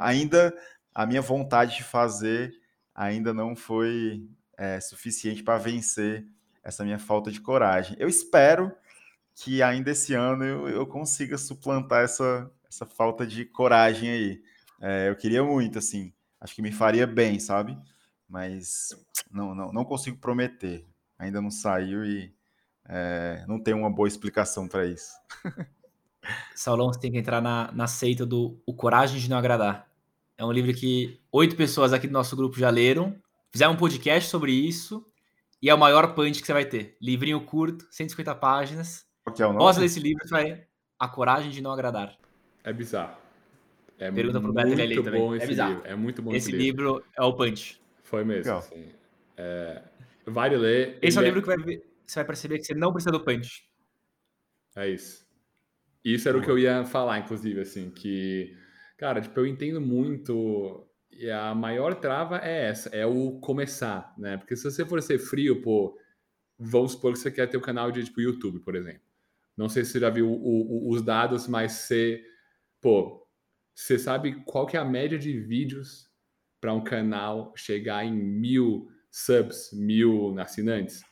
Speaker 4: ainda a minha vontade de fazer ainda não foi é, suficiente para vencer essa minha falta de coragem. Eu espero que ainda esse ano eu, eu consiga suplantar essa, essa falta de coragem aí. É, eu queria muito, assim, acho que me faria bem, sabe? Mas não, não, não consigo prometer. Ainda não saiu e é, não tem uma boa explicação para isso.
Speaker 5: Saulão, você tem que entrar na, na seita do O Coragem de Não Agradar. É um livro que oito pessoas aqui do nosso grupo já leram, fizeram um podcast sobre isso, e é o maior punch que você vai ter. Livrinho curto, 150 páginas.
Speaker 4: Que é o
Speaker 5: nome? desse livro, você vai A Coragem de Não Agradar.
Speaker 3: É bizarro. É
Speaker 5: Pergunta pro Beto
Speaker 3: ele
Speaker 5: também.
Speaker 3: é
Speaker 5: bizarro.
Speaker 3: Livro. É muito bom
Speaker 5: esse, esse livro. livro. é o punch.
Speaker 3: Foi mesmo. Assim. É, vale ler.
Speaker 5: Esse é o livro que vai ver você vai perceber que você não precisa do punch.
Speaker 3: É isso. Isso era o que eu ia falar, inclusive, assim, que, cara, tipo, eu entendo muito e a maior trava é essa, é o começar, né? Porque se você for ser frio, pô, vamos supor que você quer ter um canal de, tipo, YouTube, por exemplo. Não sei se você já viu o, o, os dados, mas você, pô, você sabe qual que é a média de vídeos para um canal chegar em mil subs, mil assinantes?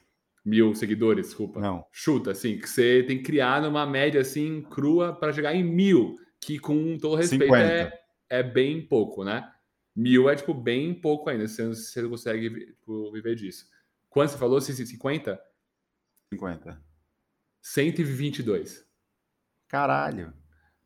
Speaker 3: Mil seguidores, desculpa.
Speaker 4: Não.
Speaker 3: Chuta, assim, que você tem que criar numa média assim, crua, para chegar em mil, que com todo respeito é, é bem pouco, né? Mil é, tipo, bem pouco ainda, você, você consegue tipo, viver disso. Quanto você falou? 50?
Speaker 4: 50.
Speaker 3: 122.
Speaker 4: Caralho.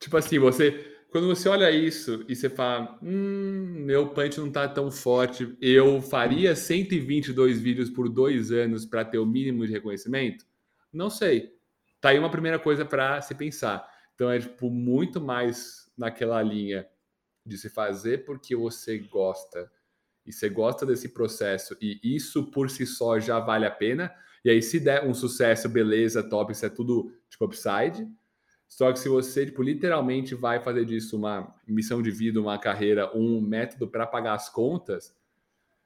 Speaker 3: Tipo assim, você quando você olha isso e você fala, hum, meu punch não tá tão forte, eu faria 122 vídeos por dois anos para ter o mínimo de reconhecimento? Não sei. Tá aí uma primeira coisa para se pensar. Então é tipo muito mais naquela linha de se fazer porque você gosta e você gosta desse processo e isso por si só já vale a pena. E aí se der um sucesso, beleza, top, isso é tudo tipo upside. Só que se você, tipo, literalmente vai fazer disso uma missão de vida, uma carreira, um método para pagar as contas,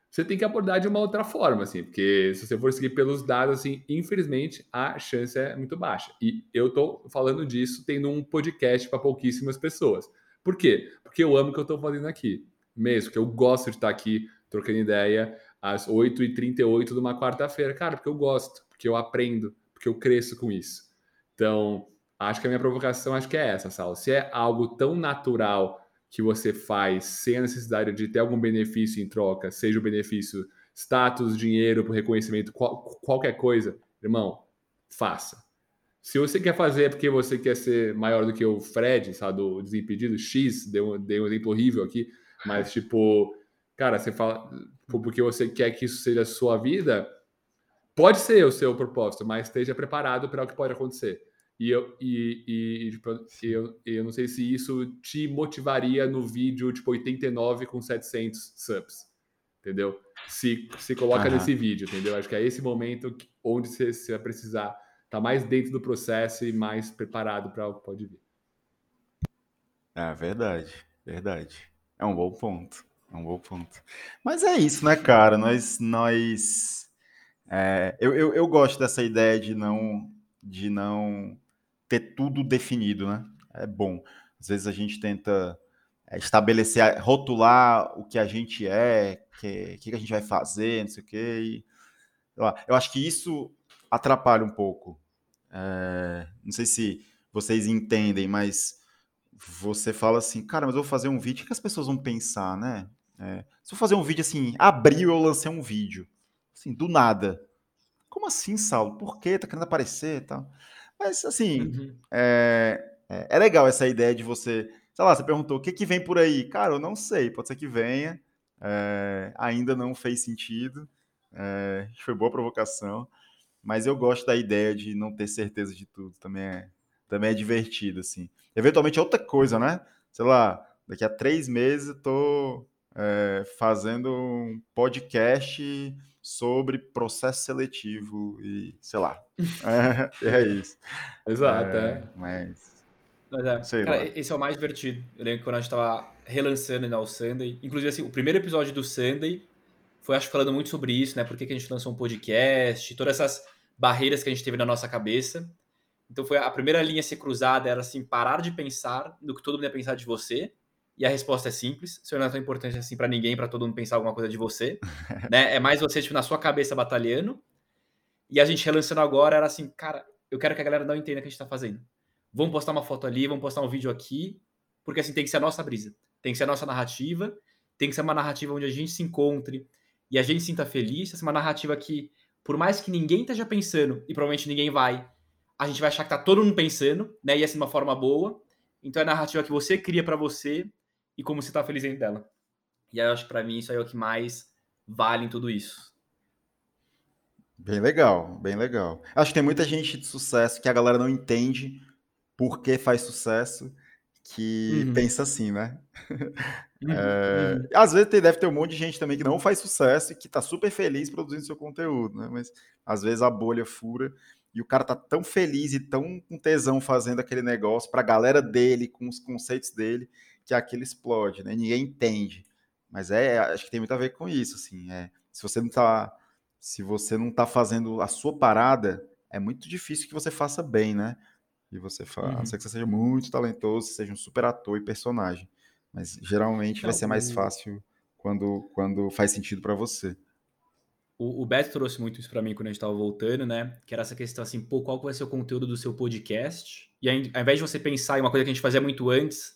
Speaker 3: você tem que abordar de uma outra forma, assim, porque se você for seguir pelos dados, assim, infelizmente a chance é muito baixa. E eu tô falando disso tendo um podcast para pouquíssimas pessoas. Por quê? Porque eu amo o que eu tô fazendo aqui, mesmo, que eu gosto de estar aqui trocando ideia às 8h38 de uma quarta-feira. Cara, porque eu gosto, porque eu aprendo, porque eu cresço com isso. Então, Acho que a minha provocação acho que é essa, Sal. Se é algo tão natural que você faz sem a necessidade de ter algum benefício em troca, seja o benefício status, dinheiro, reconhecimento, qual, qualquer coisa, irmão, faça. Se você quer fazer porque você quer ser maior do que o Fred, sabe, do Desimpedido X, dei um, dei um exemplo horrível aqui, mas tipo, cara, você fala, for porque você quer que isso seja a sua vida, pode ser o seu propósito, mas esteja preparado para o que pode acontecer. E eu, e, e, tipo, eu, eu não sei se isso te motivaria no vídeo tipo 89 com 700 subs, entendeu? Se, se coloca nesse vídeo, entendeu? Acho que é esse momento onde você, você vai precisar estar tá mais dentro do processo e mais preparado para o que pode vir.
Speaker 4: É verdade, verdade. É um bom ponto. É um bom ponto. Mas é isso, né, cara? Nós, nós, é, eu, eu, eu gosto dessa ideia de não, de não ter tudo definido, né? É bom. Às vezes a gente tenta é, estabelecer, rotular o que a gente é, o que, que, a gente vai fazer, não sei o quê. E, eu acho que isso atrapalha um pouco. É, não sei se vocês entendem, mas você fala assim, cara, mas eu vou fazer um vídeo, o que as pessoas vão pensar, né? É, se eu fazer um vídeo assim, abriu eu lancei um vídeo, assim, do nada. Como assim, Saulo? Por quê? Tá querendo aparecer e tal? Mas, assim, uhum. é, é, é, legal essa ideia de você, sei lá, você perguntou, o que que vem por aí? Cara, eu não sei, pode ser que venha, é, ainda não fez sentido, é, foi boa provocação, mas eu gosto da ideia de não ter certeza de tudo, também é, também é divertido, assim. Eventualmente é outra coisa, né? Sei lá, daqui a três meses eu tô é, fazendo um podcast sobre processo seletivo e sei lá. É, é isso.
Speaker 3: Exato, é.
Speaker 4: é. Mas.
Speaker 5: Mas é, cara, esse é o mais divertido. Eu lembro que quando a gente tava relançando né, o Sunday, inclusive assim, o primeiro episódio do Sunday foi, acho, falando muito sobre isso, né? Por que, que a gente lançou um podcast, todas essas barreiras que a gente teve na nossa cabeça. Então foi a primeira linha a ser cruzada era assim, parar de pensar no que todo mundo ia pensar de você. E a resposta é simples. Isso não é tão importante assim para ninguém, para todo mundo pensar alguma coisa de você. né? É mais você tipo, na sua cabeça batalhando. E a gente relançando agora era assim, cara, eu quero que a galera não entenda o que a gente tá fazendo. Vamos postar uma foto ali, vamos postar um vídeo aqui, porque assim tem que ser a nossa brisa. Tem que ser a nossa narrativa, tem que ser uma narrativa onde a gente se encontre e a gente se sinta feliz, essa é uma narrativa que, por mais que ninguém esteja pensando, e provavelmente ninguém vai, a gente vai achar que tá todo mundo pensando, né? E assim de uma forma boa. Então é a narrativa que você cria para você e como você tá feliz dentro dela. E aí eu acho que para mim isso aí é o que mais vale em tudo isso.
Speaker 4: Bem legal, bem legal. Acho que tem muita gente de sucesso que a galera não entende por que faz sucesso, que uhum. pensa assim, né? Uhum. É, uhum. Às vezes deve ter um monte de gente também que não faz sucesso e que tá super feliz produzindo seu conteúdo, né? Mas às vezes a bolha fura e o cara tá tão feliz e tão com tesão fazendo aquele negócio para a galera dele, com os conceitos dele, que aquilo explode, né? Ninguém entende. Mas é, acho que tem muito a ver com isso, assim. É, se você não tá, se você não tá fazendo a sua parada, é muito difícil que você faça bem, né? E você faça, uhum. que você seja muito talentoso, seja um super ator e personagem. Mas geralmente vai ser mais fácil quando, quando faz sentido para você.
Speaker 5: O, o Beto trouxe muito isso para mim quando a gente estava voltando, né? Que era essa questão assim, pô, qual vai ser o conteúdo do seu podcast? E aí, ao invés de você pensar em uma coisa que a gente fazia muito antes,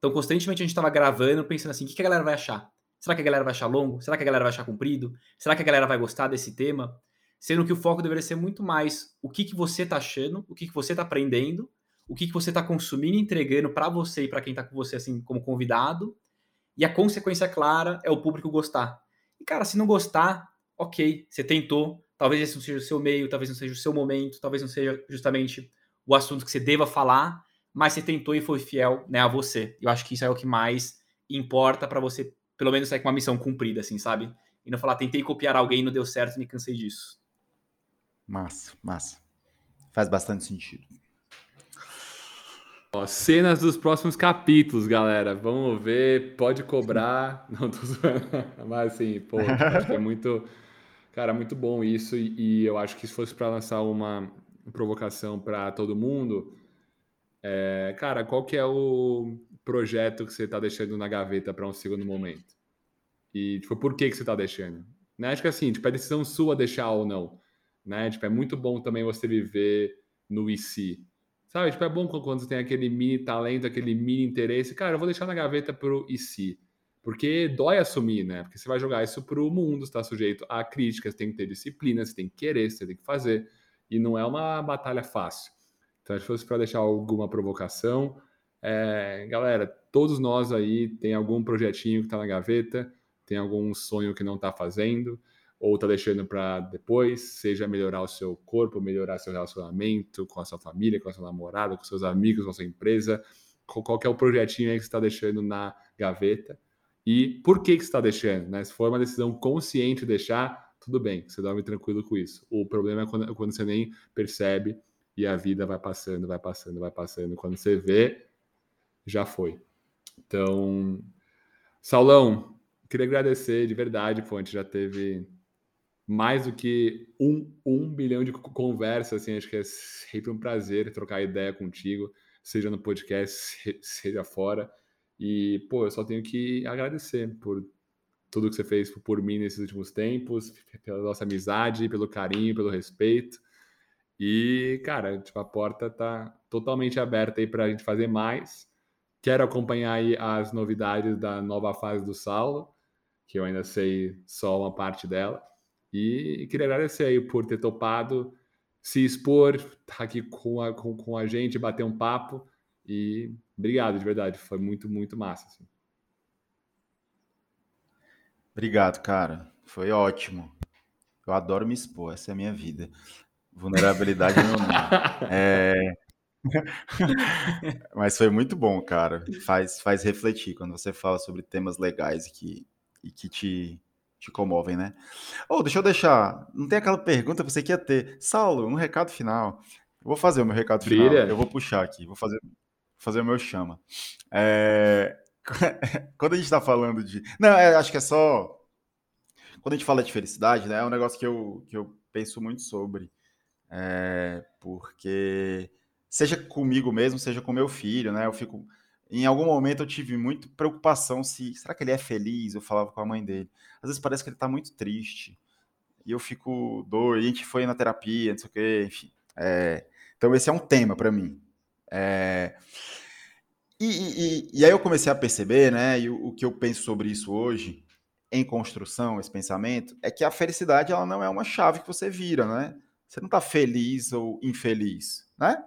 Speaker 5: então constantemente a gente estava gravando, pensando assim, o que, que a galera vai achar? Será que a galera vai achar longo? Será que a galera vai achar comprido? Será que a galera vai gostar desse tema? Sendo que o foco deveria ser muito mais o que, que você tá achando, o que, que você tá aprendendo, o que, que você tá consumindo e entregando para você e para quem tá com você assim como convidado. E a consequência clara é o público gostar. E cara, se não gostar, ok, você tentou, talvez esse não seja o seu meio, talvez não seja o seu momento, talvez não seja justamente o assunto que você deva falar, mas você tentou e foi fiel né, a você. Eu acho que isso é o que mais importa para você, pelo menos, sair com uma missão cumprida, assim, sabe? E não falar, tentei copiar alguém, não deu certo, me cansei disso.
Speaker 4: Massa, massa. Faz bastante sentido.
Speaker 3: Ó, cenas dos próximos capítulos, galera. Vamos ver, pode cobrar. Não, tô zoando. Mas assim, pô, acho que é muito. Cara, muito bom isso, e, e eu acho que se fosse para lançar uma provocação para todo mundo, é, cara, qual que é o projeto que você está deixando na gaveta para um segundo momento? E, tipo, por que, que você está deixando? Né? Acho que assim, tipo, é decisão sua deixar ou não. Né? Tipo, é muito bom também você viver no IC. Sabe? Tipo, é bom quando você tem aquele mini talento, aquele mini interesse. Cara, eu vou deixar na gaveta pro IC. Porque dói assumir, né? Porque você vai jogar isso para o mundo, está sujeito a críticas, tem que ter disciplina, você tem que querer, você tem que fazer. E não é uma batalha fácil. Então, se fosse para deixar alguma provocação, é, galera, todos nós aí tem algum projetinho que está na gaveta, tem algum sonho que não está fazendo, ou está deixando para depois, seja melhorar o seu corpo, melhorar seu relacionamento com a sua família, com a sua namorada, com seus amigos, com a sua empresa, qual que é o projetinho aí que você está deixando na gaveta e por que, que você está deixando, né? Se for uma decisão consciente de deixar, tudo bem, você dorme tranquilo com isso. O problema é quando, quando você nem percebe e a vida vai passando, vai passando, vai passando. Quando você vê, já foi. Então, Saulão, queria agradecer de verdade, gente já teve mais do que um, um bilhão de conversas, assim, acho que é sempre um prazer trocar ideia contigo, seja no podcast, seja fora. E, pô, eu só tenho que agradecer por tudo que você fez por mim nesses últimos tempos, pela nossa amizade, pelo carinho, pelo respeito. E, cara, tipo, a porta tá totalmente aberta aí para a gente fazer mais. Quero acompanhar aí as novidades da nova fase do Saulo, que eu ainda sei só uma parte dela. E queria agradecer aí por ter topado se expor, tá aqui com a, com, com a gente, bater um papo. E obrigado, de verdade. Foi muito, muito massa. Assim.
Speaker 4: Obrigado, cara. Foi ótimo. Eu adoro me expor, essa é a minha vida. Vulnerabilidade é meu nome. É... Mas foi muito bom, cara. Faz, faz refletir quando você fala sobre temas legais e que, e que te, te comovem, né? Oh, deixa eu deixar. Não tem aquela pergunta que você quer ter. Saulo, um recado final. Eu vou fazer o meu recado final. Brilha. Eu vou puxar aqui. Vou fazer, fazer o meu chama. É... Quando a gente está falando de. Não, é, acho que é só. Quando a gente fala de felicidade, né? É um negócio que eu, que eu penso muito sobre. É, porque seja comigo mesmo, seja com meu filho, né? Eu fico em algum momento eu tive muito preocupação se será que ele é feliz? Eu falava com a mãe dele. Às vezes parece que ele está muito triste. E eu fico doido, a gente foi na terapia, não sei o quê, enfim. É, então esse é um tema para mim. É, e, e, e, aí eu comecei a perceber, né? E o, o que eu penso sobre isso hoje, em construção, esse pensamento, é que a felicidade ela não é uma chave que você vira, né? Você não está feliz ou infeliz, né?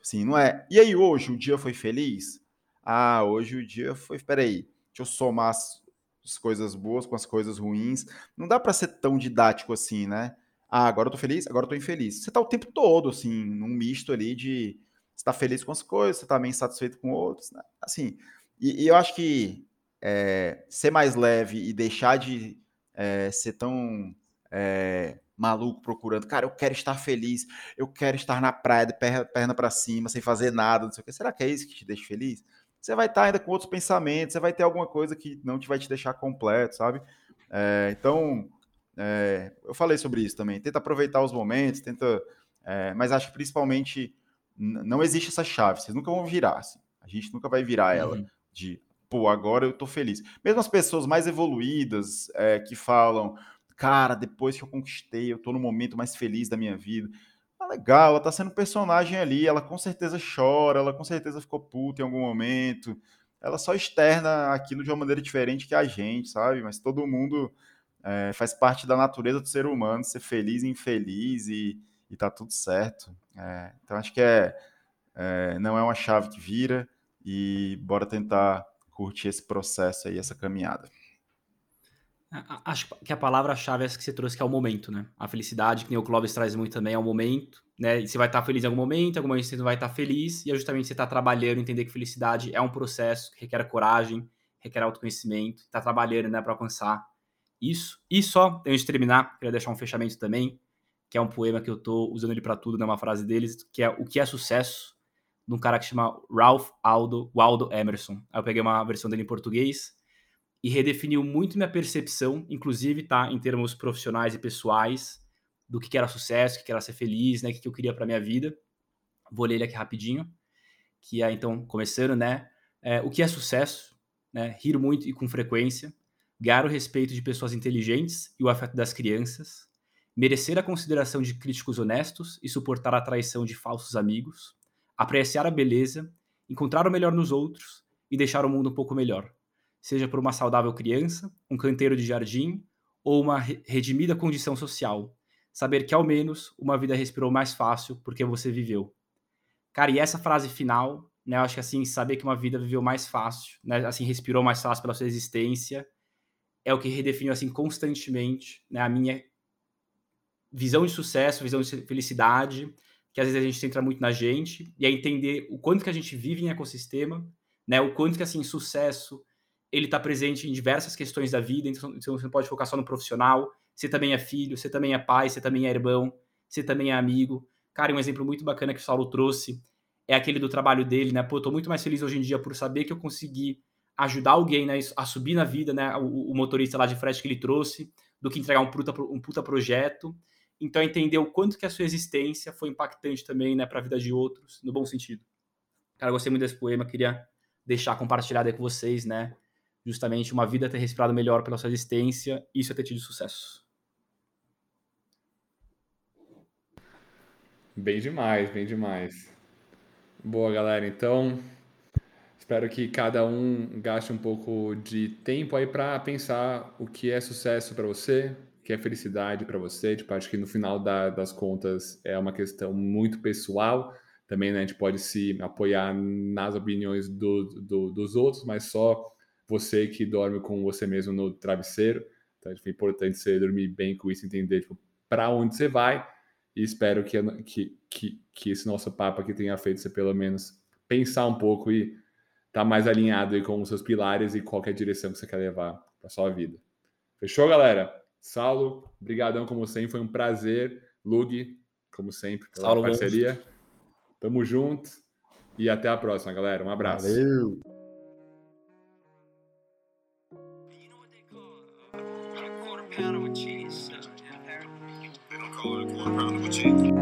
Speaker 4: Assim, não é. E aí, hoje, o dia foi feliz? Ah, hoje o dia foi. Peraí, deixa eu somar as, as coisas boas com as coisas ruins. Não dá para ser tão didático assim, né? Ah, agora eu tô feliz, agora eu tô infeliz. Você tá o tempo todo, assim, num misto ali de. Você tá feliz com as coisas, você tá bem satisfeito com outras, né? Assim. E, e eu acho que é, ser mais leve e deixar de é, ser tão. É, maluco procurando, cara, eu quero estar feliz, eu quero estar na praia de perna, perna para cima, sem fazer nada, não sei o que. Será que é isso que te deixa feliz? Você vai estar ainda com outros pensamentos, você vai ter alguma coisa que não te vai te deixar completo, sabe? É, então, é, eu falei sobre isso também. Tenta aproveitar os momentos, tenta. É, mas acho que principalmente não existe essa chave. Vocês nunca vão virar. Assim. A gente nunca vai virar ela uhum. de, pô, agora eu tô feliz. Mesmo as pessoas mais evoluídas é, que falam, cara, depois que eu conquistei, eu tô no momento mais feliz da minha vida. Ah, legal, ela tá sendo personagem ali, ela com certeza chora, ela com certeza ficou puta em algum momento. Ela só externa aquilo de uma maneira diferente que a gente, sabe? Mas todo mundo é, faz parte da natureza do ser humano ser feliz e infeliz e, e tá tudo certo. É, então acho que é, é, não é uma chave que vira e bora tentar curtir esse processo aí, essa caminhada.
Speaker 5: Acho que a palavra-chave é essa que você trouxe, que é o momento, né? A felicidade, que nem o Clóvis traz muito também, é o momento, né? E você vai estar feliz em algum momento, em algum momento você não vai estar feliz, e é justamente você estar trabalhando, entender que felicidade é um processo que requer coragem, requer autoconhecimento, estar tá trabalhando, né, para alcançar isso. E só, antes de terminar, queria deixar um fechamento também, que é um poema que eu tô usando ele para tudo, né, uma frase deles, que é O que é sucesso, de um cara que chama Ralph Aldo, Waldo Emerson. Aí eu peguei uma versão dele em português, e redefiniu muito minha percepção, inclusive, tá, em termos profissionais e pessoais, do que, era sucesso, o que, era ser feliz, né, o que, eu queria para minha vida. Vou ler ele aqui rapidinho, que é, então, começando, né, é, o que é sucesso, né, rir muito e com frequência, ganhar o respeito de pessoas inteligentes e o afeto das crianças, merecer a consideração de críticos honestos e suportar a traição de falsos amigos, apreciar a beleza, encontrar o melhor nos outros e deixar o mundo um pouco melhor seja por uma saudável criança, um canteiro de jardim ou uma redimida condição social. Saber que ao menos uma vida respirou mais fácil porque você viveu. Cara, e essa frase final, né, eu acho que assim, saber que uma vida viveu mais fácil, né, assim, respirou mais fácil pela sua existência, é o que redefiniu assim constantemente né, a minha visão de sucesso, visão de felicidade, que às vezes a gente centra muito na gente, e é entender o quanto que a gente vive em ecossistema, né, o quanto que assim sucesso ele está presente em diversas questões da vida, então você não pode focar só no profissional, você também é filho, você também é pai, você também é irmão, você também é amigo. Cara, um exemplo muito bacana que o Saulo trouxe é aquele do trabalho dele, né? Pô, eu tô muito mais feliz hoje em dia por saber que eu consegui ajudar alguém né, a subir na vida, né? O, o motorista lá de frete que ele trouxe, do que entregar um puta, um puta projeto. Então, entender o quanto que a sua existência foi impactante também, né, para a vida de outros, no bom sentido. Cara, gostei muito desse poema, queria deixar compartilhado aí com vocês, né? Justamente uma vida ter respirado melhor pela sua existência, isso é ter tido sucesso.
Speaker 3: Bem demais, bem demais. Boa, galera. Então, espero que cada um gaste um pouco de tempo aí para pensar o que é sucesso para você, o que é felicidade para você. Tipo, acho que no final da, das contas é uma questão muito pessoal. Também né, a gente pode se apoiar nas opiniões do, do, dos outros, mas só você que dorme com você mesmo no travesseiro. Então, é importante você dormir bem com isso, entender tipo, para onde você vai e espero que, que, que, que, esse nosso papo aqui tenha feito você pelo menos pensar um pouco e estar tá mais alinhado aí com os seus pilares e qualquer direção que você quer levar para sua vida. Fechou, galera? Saulo, brigadão como sempre, foi um prazer. Lug, como sempre, pela Saulo, parceria. Vamos. Tamo junto e até a próxima, galera. Um abraço.
Speaker 4: Valeu!
Speaker 2: Call it a quarter pounder with cheese.